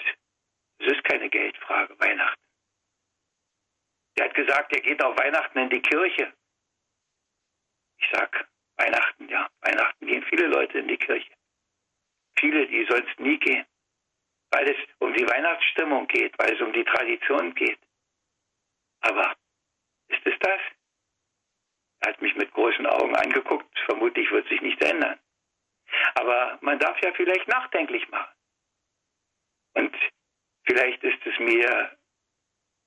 Es ist keine Geldfrage, Weihnachten. Er hat gesagt, er geht auf Weihnachten in die Kirche. Ich sag, Weihnachten, ja, Weihnachten gehen viele Leute in die Kirche. Viele, die sonst nie gehen. Weil es um die Weihnachtsstimmung geht, weil es um die Tradition geht. Aber ist es das? Er hat mich mit großen Augen angeguckt. Vermutlich wird sich nichts ändern. Aber man darf ja vielleicht nachdenklich machen. Und vielleicht ist es mir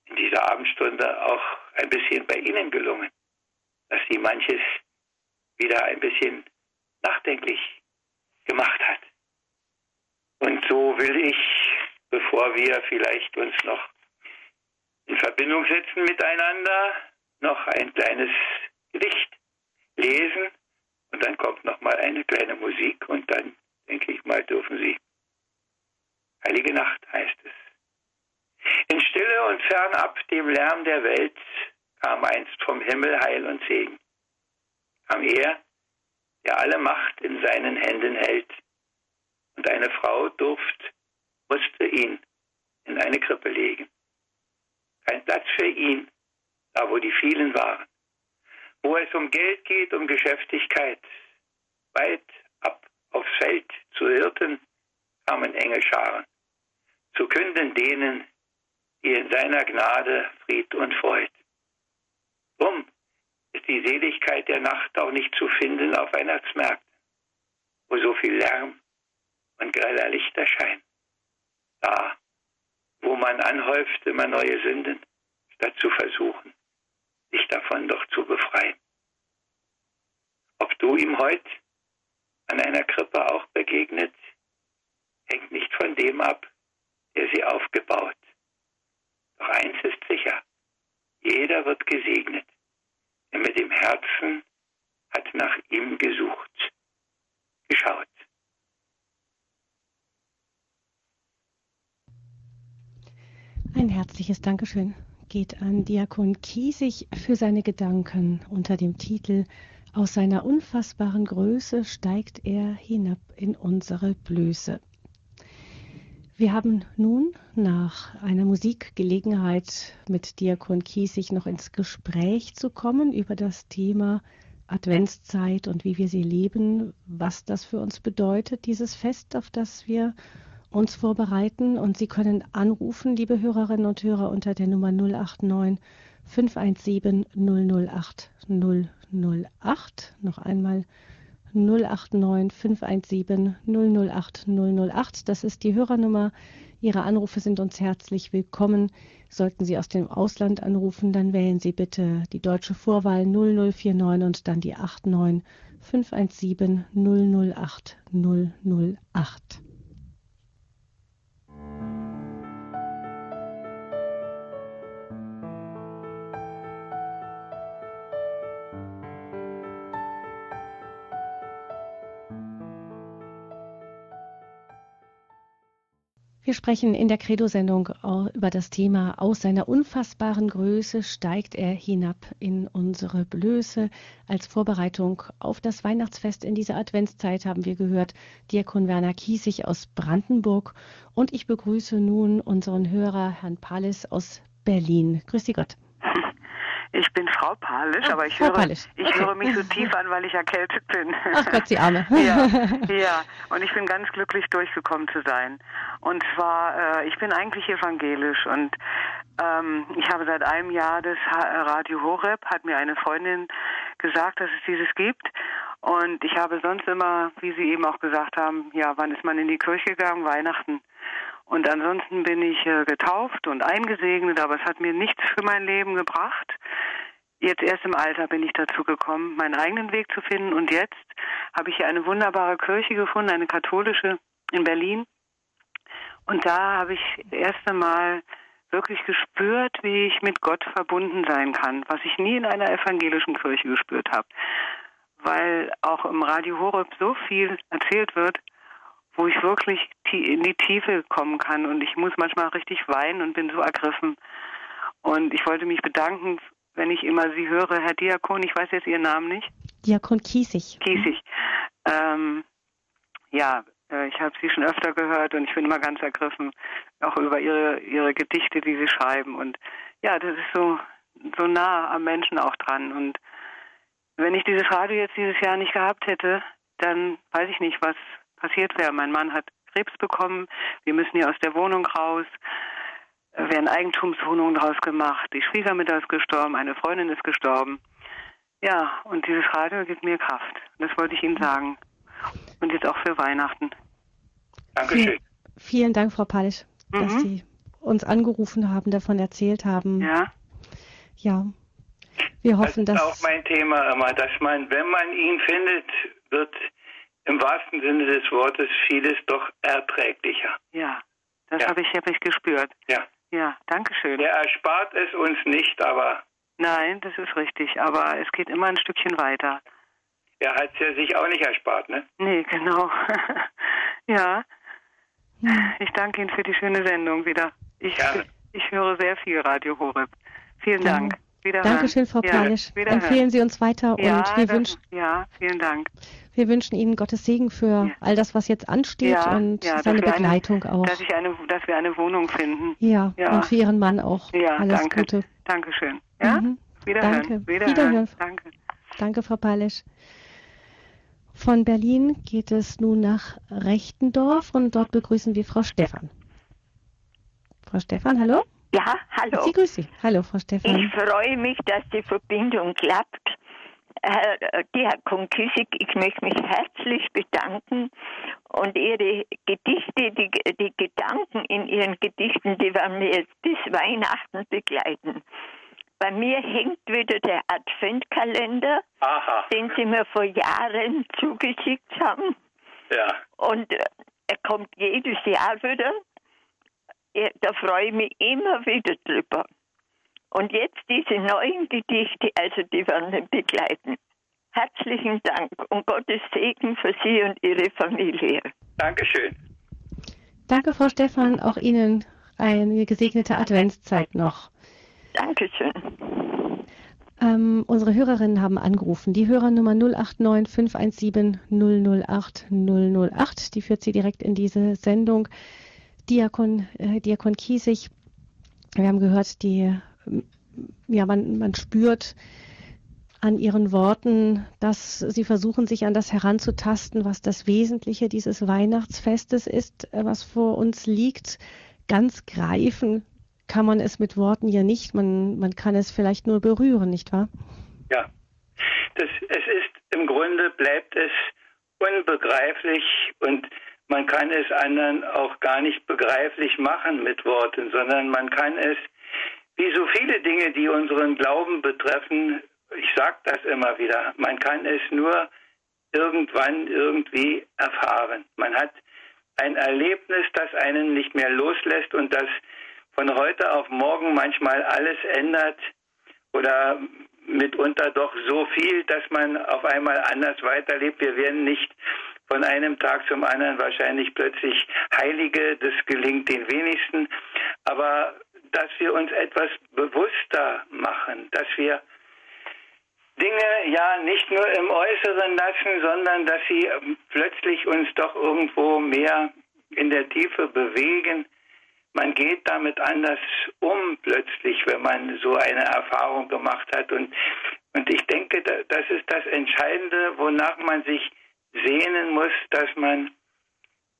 in dieser Abendstunde auch ein bisschen bei Ihnen gelungen, dass Sie manches wieder ein bisschen nachdenklich gemacht hat. Und so will ich, bevor wir vielleicht uns noch in Verbindung setzen miteinander, noch ein kleines Gedicht lesen und dann kommt noch mal eine kleine Musik und dann denke ich mal dürfen Sie. Heilige Nacht heißt es. In Stille und fernab dem Lärm der Welt kam einst vom Himmel Heil und Segen. Kam er, der alle Macht in seinen Händen hält, eine Frau Durft musste ihn in eine Krippe legen. Kein Platz für ihn, da wo die vielen waren. Wo es um Geld geht, um Geschäftigkeit. Weit ab aufs Feld zu Hirten kamen enge Scharen. Zu künden denen, die in seiner Gnade Fried und Freud. Drum ist die Seligkeit der Nacht auch nicht zu finden auf Weihnachtsmärkten, wo so viel Lärm und greller Lichter scheint. Da, wo man anhäuft immer neue Sünden, statt zu versuchen, sich davon doch zu befreien. Ob du ihm heute an einer Krippe auch begegnet, hängt nicht von dem ab, der sie aufgebaut. Doch eins ist sicher, jeder wird gesegnet, der mit dem Herzen hat nach ihm gesucht, geschaut. Ein herzliches Dankeschön. geht an Diakon Kiesig für seine Gedanken unter dem Titel Aus seiner unfassbaren Größe steigt er hinab in unsere Blöße. Wir haben nun nach einer Musikgelegenheit mit Diakon Kiesig noch ins Gespräch zu kommen über das Thema Adventszeit und wie wir sie leben, was das für uns bedeutet, dieses Fest, auf das wir uns vorbereiten. Und Sie können anrufen, liebe Hörerinnen und Hörer, unter der Nummer 089 517 008 008. Noch einmal 089 517 008 008. Das ist die Hörernummer. Ihre Anrufe sind uns herzlich willkommen. Sollten Sie aus dem Ausland anrufen, dann wählen Sie bitte die deutsche Vorwahl 0049 und dann die 89 517 008 008. Wir sprechen in der Credo-Sendung über das Thema Aus seiner unfassbaren Größe steigt er hinab in unsere Blöße. Als Vorbereitung auf das Weihnachtsfest in dieser Adventszeit haben wir gehört Diakon Werner Kiesig aus Brandenburg und ich begrüße nun unseren Hörer Herrn Palis aus Berlin. Grüß Sie Gott. Ich bin Frau Palisch, oh, aber ich, höre, ich okay. höre mich so tief an, weil ich erkältet bin. Ach Gott, die Arme. ja, ja, und ich bin ganz glücklich, durchgekommen zu sein. Und zwar, äh, ich bin eigentlich evangelisch und ähm, ich habe seit einem Jahr das Radio Horeb, hat mir eine Freundin gesagt, dass es dieses gibt. Und ich habe sonst immer, wie Sie eben auch gesagt haben, ja, wann ist man in die Kirche gegangen? Weihnachten. Und ansonsten bin ich äh, getauft und eingesegnet, aber es hat mir nichts für mein Leben gebracht. Jetzt erst im Alter bin ich dazu gekommen, meinen eigenen Weg zu finden. Und jetzt habe ich hier eine wunderbare Kirche gefunden, eine katholische in Berlin. Und da habe ich das erste Mal wirklich gespürt, wie ich mit Gott verbunden sein kann, was ich nie in einer evangelischen Kirche gespürt habe. Weil auch im Radio Horeb so viel erzählt wird, wo ich wirklich in die Tiefe kommen kann. Und ich muss manchmal richtig weinen und bin so ergriffen. Und ich wollte mich bedanken, wenn ich immer Sie höre, Herr Diakon, ich weiß jetzt Ihren Namen nicht. Diakon Kiesig. Kiesig. Ähm, ja, äh, ich habe Sie schon öfter gehört und ich bin immer ganz ergriffen, auch über Ihre, Ihre Gedichte, die Sie schreiben. Und ja, das ist so, so nah am Menschen auch dran. Und wenn ich dieses Radio jetzt dieses Jahr nicht gehabt hätte, dann weiß ich nicht, was, passiert wäre. Mein Mann hat Krebs bekommen, wir müssen hier aus der Wohnung raus, werden Eigentumswohnungen draus gemacht, die Schwiegermutter ist gestorben, eine Freundin ist gestorben. Ja, und dieses Radio gibt mir Kraft. Das wollte ich Ihnen sagen. Und jetzt auch für Weihnachten. Dankeschön. Vielen, vielen Dank, Frau Palisch, mhm. dass Sie uns angerufen haben, davon erzählt haben. Ja. Ja. Wir hoffen, das ist dass. auch mein Thema immer, dass man, wenn man ihn findet, wird im wahrsten Sinne des Wortes vieles doch erträglicher. Ja, das ja. habe ich, hab ich gespürt. Ja. Ja, danke schön. Er erspart es uns nicht, aber. Nein, das ist richtig, aber es geht immer ein Stückchen weiter. Er hat es ja sich auch nicht erspart, ne? Nee, genau. ja. Ich danke Ihnen für die schöne Sendung wieder. Ich, ich höre sehr viel Radio Horeb. Vielen Dank. Wiederhören. Dankeschön, Frau ja, Palisch. Empfehlen Sie uns weiter ja, und wir wünschen. Ja, vielen Dank. Wir wünschen Ihnen Gottes Segen für ja. all das, was jetzt ansteht ja, und ja, seine Begleitung eine, auch. Dass, ich eine, dass wir eine Wohnung finden. Ja, und für Ihren Mann auch. Ja, Alles danke. Gute. Dankeschön. Ja? Mhm. Wiederhören. Danke. Wiederhören. Wiederhören. Danke. Danke, Frau Palisch. Von Berlin geht es nun nach Rechtendorf und dort begrüßen wir Frau Stefan. Frau Stefan, hallo? Ja, hallo. Sie grüße Sie. Hallo, Frau Stefan. Ich freue mich, dass die Verbindung klappt. Herr Diakon Kissig, ich möchte mich herzlich bedanken und Ihre Gedichte, die, die Gedanken in Ihren Gedichten, die werden mir jetzt bis Weihnachten begleiten. Bei mir hängt wieder der Adventkalender, Aha. den Sie mir vor Jahren zugeschickt haben. Ja. Und äh, er kommt jedes Jahr wieder. Da freue ich mich immer wieder drüber. Und jetzt diese neuen Gedichte, also die werden mich begleiten. Herzlichen Dank und Gottes Segen für Sie und Ihre Familie. Dankeschön. Danke, Frau Stefan. Auch Ihnen eine gesegnete Adventszeit noch. Dankeschön. Ähm, unsere Hörerinnen haben angerufen. Die Hörernummer 089 517 008 008, die führt sie direkt in diese Sendung. Diakon, äh, Diakon Kiesig, wir haben gehört, die, ja, man, man spürt an ihren Worten, dass sie versuchen, sich an das heranzutasten, was das Wesentliche dieses Weihnachtsfestes ist, äh, was vor uns liegt. Ganz greifen kann man es mit Worten ja nicht. Man, man kann es vielleicht nur berühren, nicht wahr? Ja. Das, es ist im Grunde bleibt es unbegreiflich und man kann es anderen auch gar nicht begreiflich machen mit Worten, sondern man kann es, wie so viele Dinge, die unseren Glauben betreffen, ich sage das immer wieder, man kann es nur irgendwann irgendwie erfahren. Man hat ein Erlebnis, das einen nicht mehr loslässt und das von heute auf morgen manchmal alles ändert oder mitunter doch so viel, dass man auf einmal anders weiterlebt. Wir werden nicht von einem Tag zum anderen wahrscheinlich plötzlich Heilige, das gelingt den wenigsten, aber dass wir uns etwas bewusster machen, dass wir Dinge ja nicht nur im Äußeren lassen, sondern dass sie plötzlich uns doch irgendwo mehr in der Tiefe bewegen, man geht damit anders um plötzlich, wenn man so eine Erfahrung gemacht hat. Und, und ich denke, das ist das Entscheidende, wonach man sich sehnen muss, dass man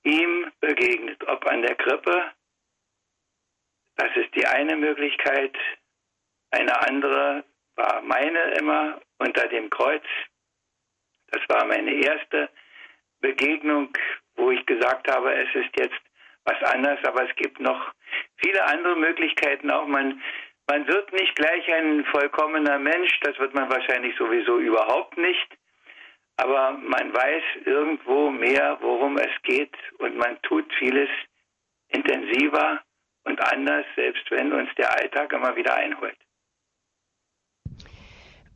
ihm begegnet. Ob an der Krippe, das ist die eine Möglichkeit. Eine andere war meine immer unter dem Kreuz. Das war meine erste Begegnung, wo ich gesagt habe, es ist jetzt was anderes, aber es gibt noch viele andere Möglichkeiten auch. Man, man wird nicht gleich ein vollkommener Mensch, das wird man wahrscheinlich sowieso überhaupt nicht, aber man weiß irgendwo mehr, worum es geht und man tut vieles intensiver und anders, selbst wenn uns der Alltag immer wieder einholt.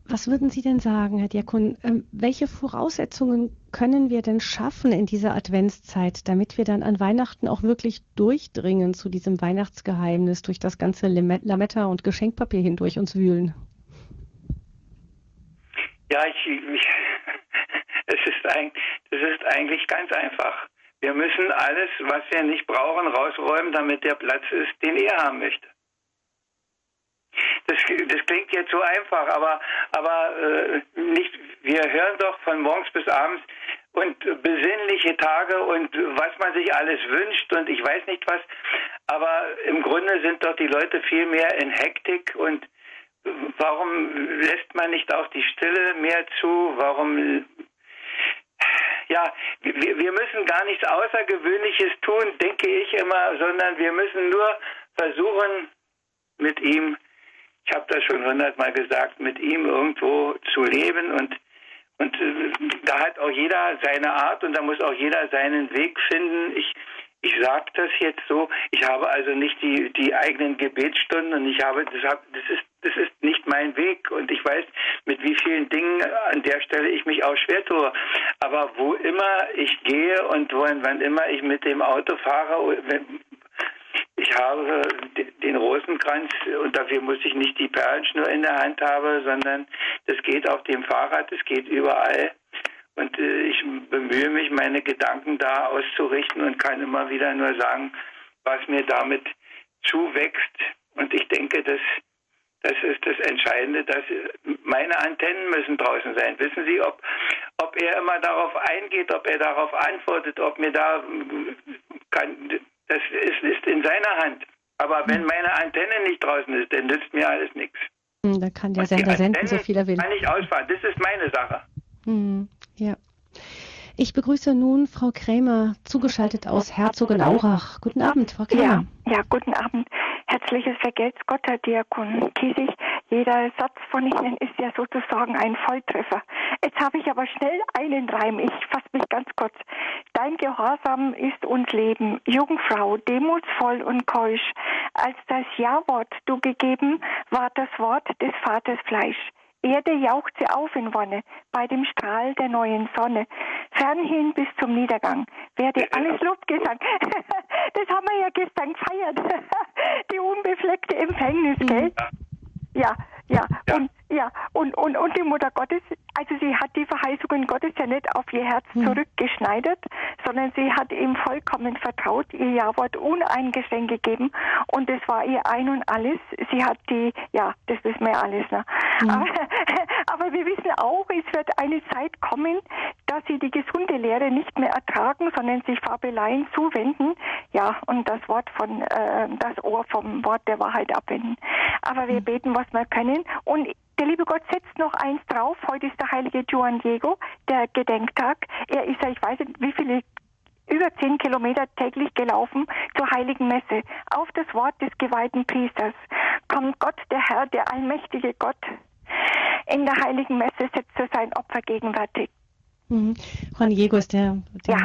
Was würden Sie denn sagen, Herr Diakon? Ähm, welche Voraussetzungen können wir denn schaffen in dieser Adventszeit, damit wir dann an Weihnachten auch wirklich durchdringen zu diesem Weihnachtsgeheimnis, durch das ganze Lametta und Geschenkpapier hindurch uns wühlen? Ja, ich, ich, es, ist ein, es ist eigentlich ganz einfach. Wir müssen alles, was wir nicht brauchen, rausräumen, damit der Platz ist, den er haben möchte. Das, das klingt jetzt so einfach, aber, aber äh, nicht, wir hören doch von morgens bis abends und besinnliche Tage und was man sich alles wünscht und ich weiß nicht was. Aber im Grunde sind doch die Leute viel mehr in Hektik und warum lässt man nicht auch die Stille mehr zu? Warum ja, wir, wir müssen gar nichts Außergewöhnliches tun, denke ich immer, sondern wir müssen nur versuchen, mit ihm ich habe das schon hundertmal gesagt, mit ihm irgendwo zu leben und und äh, da hat auch jeder seine Art und da muss auch jeder seinen Weg finden. Ich ich sage das jetzt so. Ich habe also nicht die die eigenen Gebetsstunden und ich habe das, hab, das ist das ist nicht mein Weg und ich weiß, mit wie vielen Dingen an der Stelle ich mich auch schwer tue. Aber wo immer ich gehe und wann immer ich mit dem Auto fahre, ich habe den Rosenkranz und dafür muss ich nicht die Perlenschnur in der Hand haben, sondern das geht auf dem Fahrrad, das geht überall. Und äh, ich bemühe mich, meine Gedanken da auszurichten und kann immer wieder nur sagen, was mir damit zuwächst. Und ich denke, dass das ist das Entscheidende, dass meine Antennen müssen draußen sein. Wissen Sie, ob, ob er immer darauf eingeht, ob er darauf antwortet, ob mir da kann, das ist, ist in seiner Hand. Aber wenn hm. meine Antenne nicht draußen ist, dann nützt mir alles nichts. Hm, da kann der Sender senden, so viel er will. Kann ich ausfahren. Das ist meine Sache. Hm, ja. Ich begrüße nun Frau Krämer, zugeschaltet aus Herzogenaurach. Guten Abend, Frau Krämer. Ja, ja guten Abend. Herzliches Vergelt's Gott, Herr Diakon Kiesig. Jeder Satz von Ihnen ist ja sozusagen ein Volltreffer. Jetzt habe ich aber schnell einen Reim. Ich fasse mich ganz kurz. Dein Gehorsam ist uns Leben. Jungfrau, demutsvoll und keusch. Als das Ja-Wort du gegeben, war das Wort des Vaters Fleisch. Erde jauchze auf in Wonne bei dem Strahl der neuen Sonne. Fernhin bis zum Niedergang werde alles Lobgesang. Das haben wir ja gestern gefeiert. Die unbefleckte Empfängnis, gell? Ja, ja, ja. Und, ja, und, und, und die Mutter Gottes, also sie hat die Verheißungen Gottes ja nicht auf ihr Herz hm. zurückgeschneidert, sondern sie hat ihm vollkommen vertraut, ihr Ja-Wort uneingeschränkt gegeben und das war ihr Ein und Alles. Sie hat die, ja, das wissen wir alles, ne? Hm. Aber, aber wir wissen auch, es wird eine Zeit kommen, dass sie die gesunde Lehre nicht mehr ertragen, sondern sich Fabeleien zuwenden, ja, und das Wort von, äh, das Ohr vom Wort der Wahrheit abwenden. Aber wir hm. beten, was wir können und der liebe Gott setzt noch eins drauf. Heute ist der heilige Juan Diego, der Gedenktag. Er ist ja, ich weiß nicht, wie viele über zehn Kilometer täglich gelaufen zur heiligen Messe. Auf das Wort des geweihten Priesters kommt Gott, der Herr, der allmächtige Gott, in der heiligen Messe setzt er sein Opfer gegenwärtig. Mhm. Juan Diego ist der, der,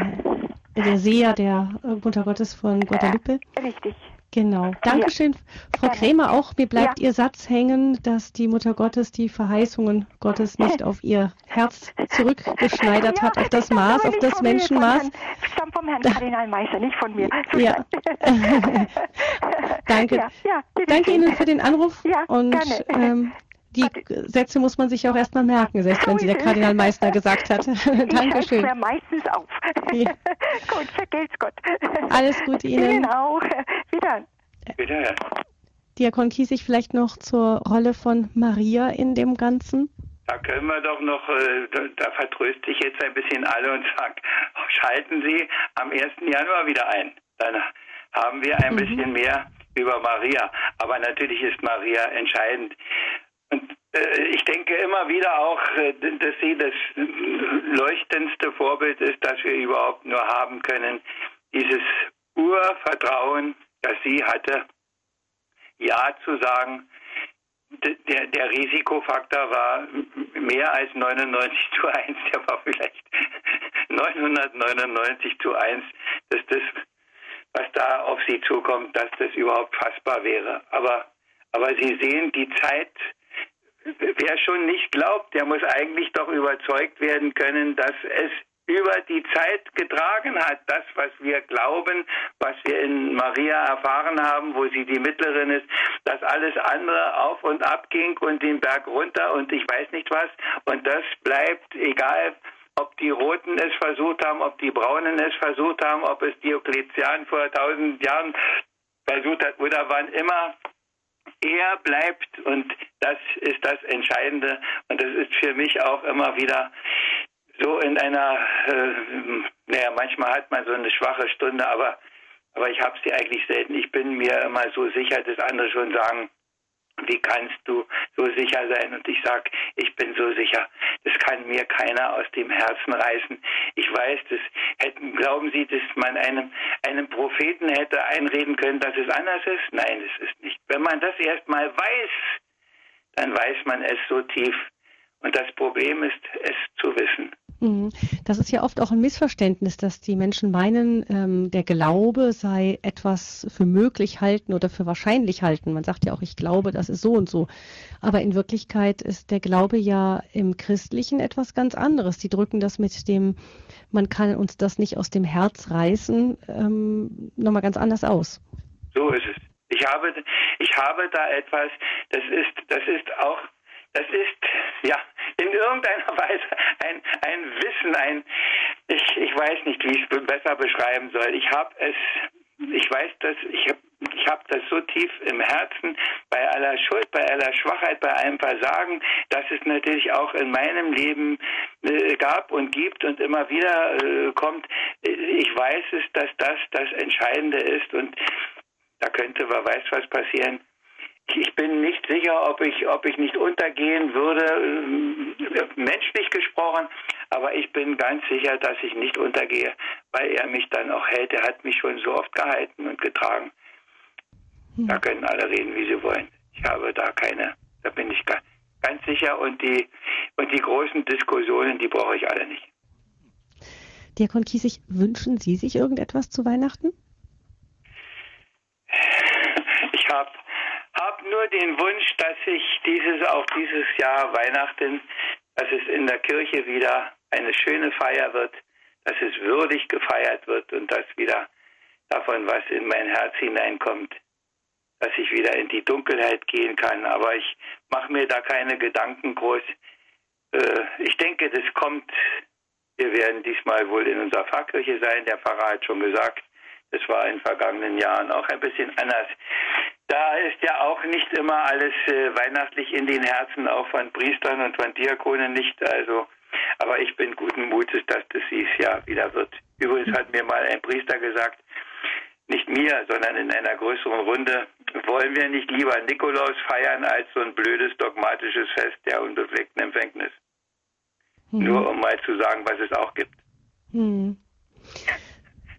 ja. der Seher der Mutter Gottes von Guadalupe. Äh, richtig. Genau. Dankeschön, ja. Frau Krämer. Auch mir bleibt ja. Ihr Satz hängen, dass die Mutter Gottes die Verheißungen Gottes nicht auf ihr Herz zurückgeschneidert ja, hat, auf das Maß, auf das Menschenmaß. Stammt vom Herrn Kardinalmeister, nicht von mir. Ja. Danke. Danke Ihnen für den Anruf. Ja, und. Ähm, die Sätze muss man sich auch erstmal merken, selbst wenn sie der Kardinalmeister gesagt hat. Dankeschön. Ich meistens auf. Ja. Gut, vergelt's Gott. Alles Gute Ihnen. Ihnen auch. Wieder. Wieder. Diakon Kiesig vielleicht noch zur Rolle von Maria in dem Ganzen? Da können wir doch noch, äh, da vertröste ich jetzt ein bisschen alle und sage, schalten Sie am 1. Januar wieder ein. Dann haben wir ein mhm. bisschen mehr über Maria. Aber natürlich ist Maria entscheidend. Äh, ich denke immer wieder auch, äh, dass sie das leuchtendste Vorbild ist, das wir überhaupt nur haben können. Dieses Urvertrauen, das sie hatte, Ja zu sagen. Der, der Risikofaktor war mehr als 99 zu 1, der war vielleicht 999 zu 1, dass das, was da auf sie zukommt, dass das überhaupt fassbar wäre. Aber, aber Sie sehen, die Zeit wer schon nicht glaubt, der muss eigentlich doch überzeugt werden können, dass es über die Zeit getragen hat, das, was wir glauben, was wir in Maria erfahren haben, wo sie die Mittlerin ist, dass alles andere auf und ab ging und den Berg runter und ich weiß nicht was. Und das bleibt egal, ob die Roten es versucht haben, ob die Braunen es versucht haben, ob es Diokletian vor tausend Jahren versucht hat oder wann immer er bleibt und das ist das Entscheidende und das ist für mich auch immer wieder so in einer, äh, naja, manchmal hat man so eine schwache Stunde, aber, aber ich habe sie eigentlich selten. Ich bin mir immer so sicher, dass andere schon sagen, wie kannst du so sicher sein? Und ich sage, ich bin so sicher, das kann mir keiner aus dem Herzen reißen. Ich weiß, das hätten, glauben Sie, dass man einem, einem Propheten hätte einreden können, dass es anders ist? Nein, es ist nicht. Wenn man das erstmal weiß, dann weiß man es so tief. Und das Problem ist, es zu wissen. Mhm. Das ist ja oft auch ein Missverständnis, dass die Menschen meinen, ähm, der Glaube sei etwas für möglich halten oder für wahrscheinlich halten. Man sagt ja auch, ich glaube, das ist so und so. Aber in Wirklichkeit ist der Glaube ja im Christlichen etwas ganz anderes. Die drücken das mit dem, man kann uns das nicht aus dem Herz reißen, ähm, nochmal ganz anders aus. So ist es. Ich habe, ich habe da etwas, das ist, das ist auch das ist ja in irgendeiner Weise ein, ein Wissen, ein ich, ich weiß nicht, wie ich es besser beschreiben soll. Ich habe es, ich weiß das, ich habe ich hab das so tief im Herzen, bei aller Schuld, bei aller Schwachheit, bei allem Versagen, dass es natürlich auch in meinem Leben äh, gab und gibt und immer wieder äh, kommt. Ich weiß es, dass das das Entscheidende ist und da könnte, wer weiß, was passieren ich bin nicht sicher, ob ich, ob ich nicht untergehen würde, äh, menschlich gesprochen, aber ich bin ganz sicher, dass ich nicht untergehe, weil er mich dann auch hält. Er hat mich schon so oft gehalten und getragen. Da hm. können alle reden, wie sie wollen. Ich habe da keine, da bin ich ganz sicher und die, und die großen Diskussionen, die brauche ich alle nicht. Diakon Kiesig, wünschen Sie sich irgendetwas zu Weihnachten? Ich habe habe nur den Wunsch, dass ich dieses, auch dieses Jahr Weihnachten, dass es in der Kirche wieder eine schöne Feier wird, dass es würdig gefeiert wird und dass wieder davon was in mein Herz hineinkommt. dass ich wieder in die Dunkelheit gehen kann. Aber ich mache mir da keine Gedanken groß. Äh, ich denke, das kommt. Wir werden diesmal wohl in unserer Pfarrkirche sein. Der Pfarrer hat schon gesagt, das war in vergangenen Jahren auch ein bisschen anders. Da ist ja auch nicht immer alles äh, weihnachtlich in den Herzen, auch von Priestern und von Diakonen nicht. Also, aber ich bin guten Mutes, dass das dieses Jahr wieder wird. Übrigens hat mir mal ein Priester gesagt, nicht mir, sondern in einer größeren Runde, wollen wir nicht lieber Nikolaus feiern als so ein blödes dogmatisches Fest der unbefleckten Empfängnis. Mhm. Nur um mal zu sagen, was es auch gibt. Mhm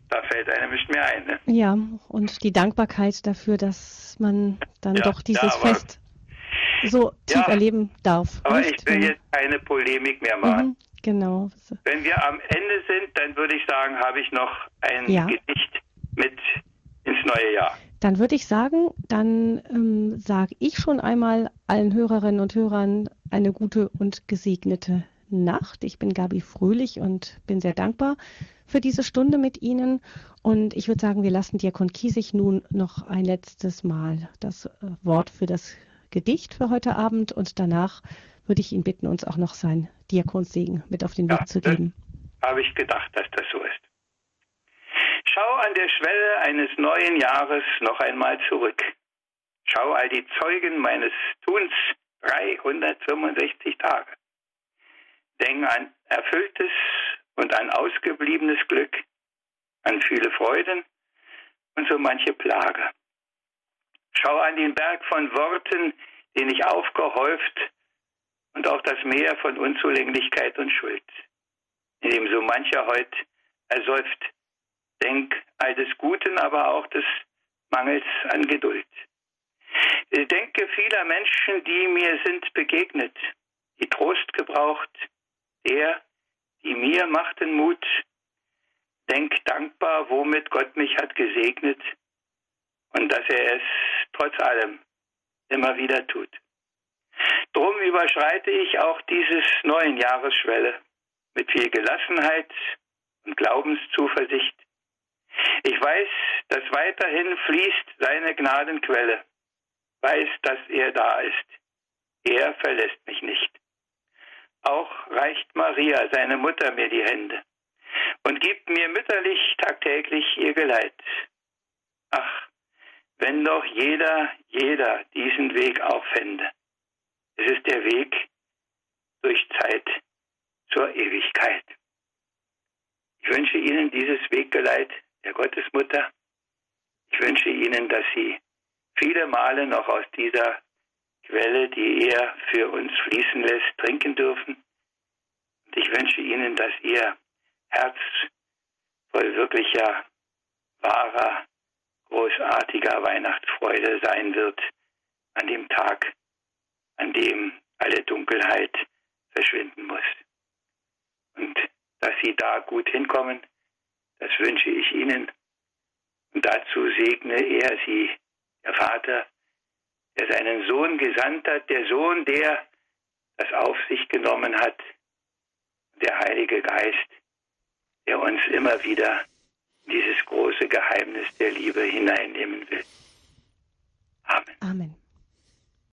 da fällt einem nicht mehr ein. Ne? Ja, und die Dankbarkeit dafür, dass man dann ja, doch dieses ja, Fest so tief erleben darf. Aber nicht? ich will jetzt keine Polemik mehr machen. Mhm, genau. Wenn wir am Ende sind, dann würde ich sagen, habe ich noch ein Gedicht mit ins neue Jahr. Dann würde ich sagen, dann ähm, sage ich schon einmal allen Hörerinnen und Hörern eine gute und gesegnete Nacht. Ich bin Gabi Fröhlich und bin sehr dankbar für diese Stunde mit Ihnen. Und ich würde sagen, wir lassen Diakon Kiesig nun noch ein letztes Mal das äh, Wort für das Gedicht für heute Abend und danach würde ich ihn bitten, uns auch noch sein Diakonsegen mit auf den ja, Weg zu geben. Habe ich gedacht, dass das so ist. Schau an der Schwelle eines neuen Jahres noch einmal zurück. Schau all die Zeugen meines Tuns 365 Tage. Denk an erfülltes und an ausgebliebenes Glück, an viele Freuden und so manche Plage. Schau an den Berg von Worten, den ich aufgehäuft und auch das Meer von Unzulänglichkeit und Schuld, in dem so mancher heut ersäuft. Denk all des Guten, aber auch des Mangels an Geduld. Denke vieler Menschen, die mir sind begegnet, die Trost gebraucht, der, die mir machten Mut. Denk dankbar, womit Gott mich hat gesegnet und dass er es trotz allem immer wieder tut. Drum überschreite ich auch dieses neuen Jahresschwelle mit viel Gelassenheit und Glaubenszuversicht. Ich weiß, dass weiterhin fließt seine Gnadenquelle, weiß, dass er da ist. Er verlässt mich nicht. Auch reicht Maria, seine Mutter, mir die Hände und gibt mir mütterlich tagtäglich ihr Geleit. Ach, wenn doch jeder, jeder diesen Weg auffände. Es ist der Weg durch Zeit zur Ewigkeit. Ich wünsche Ihnen dieses Weggeleit der Gottesmutter. Ich wünsche Ihnen, dass Sie viele Male noch aus dieser Quelle, die er für uns fließen lässt, trinken dürfen. Und ich wünsche Ihnen, dass Ihr Herz voll wirklicher, wahrer, großartiger Weihnachtsfreude sein wird an dem Tag, an dem alle Dunkelheit verschwinden muss. Und dass Sie da gut hinkommen, das wünsche ich Ihnen. Und dazu segne er Sie, der Vater, der seinen Sohn gesandt hat, der Sohn, der das auf sich genommen hat, der Heilige Geist, der uns immer wieder dieses große Geheimnis der Liebe hineinnehmen will. Amen. Amen.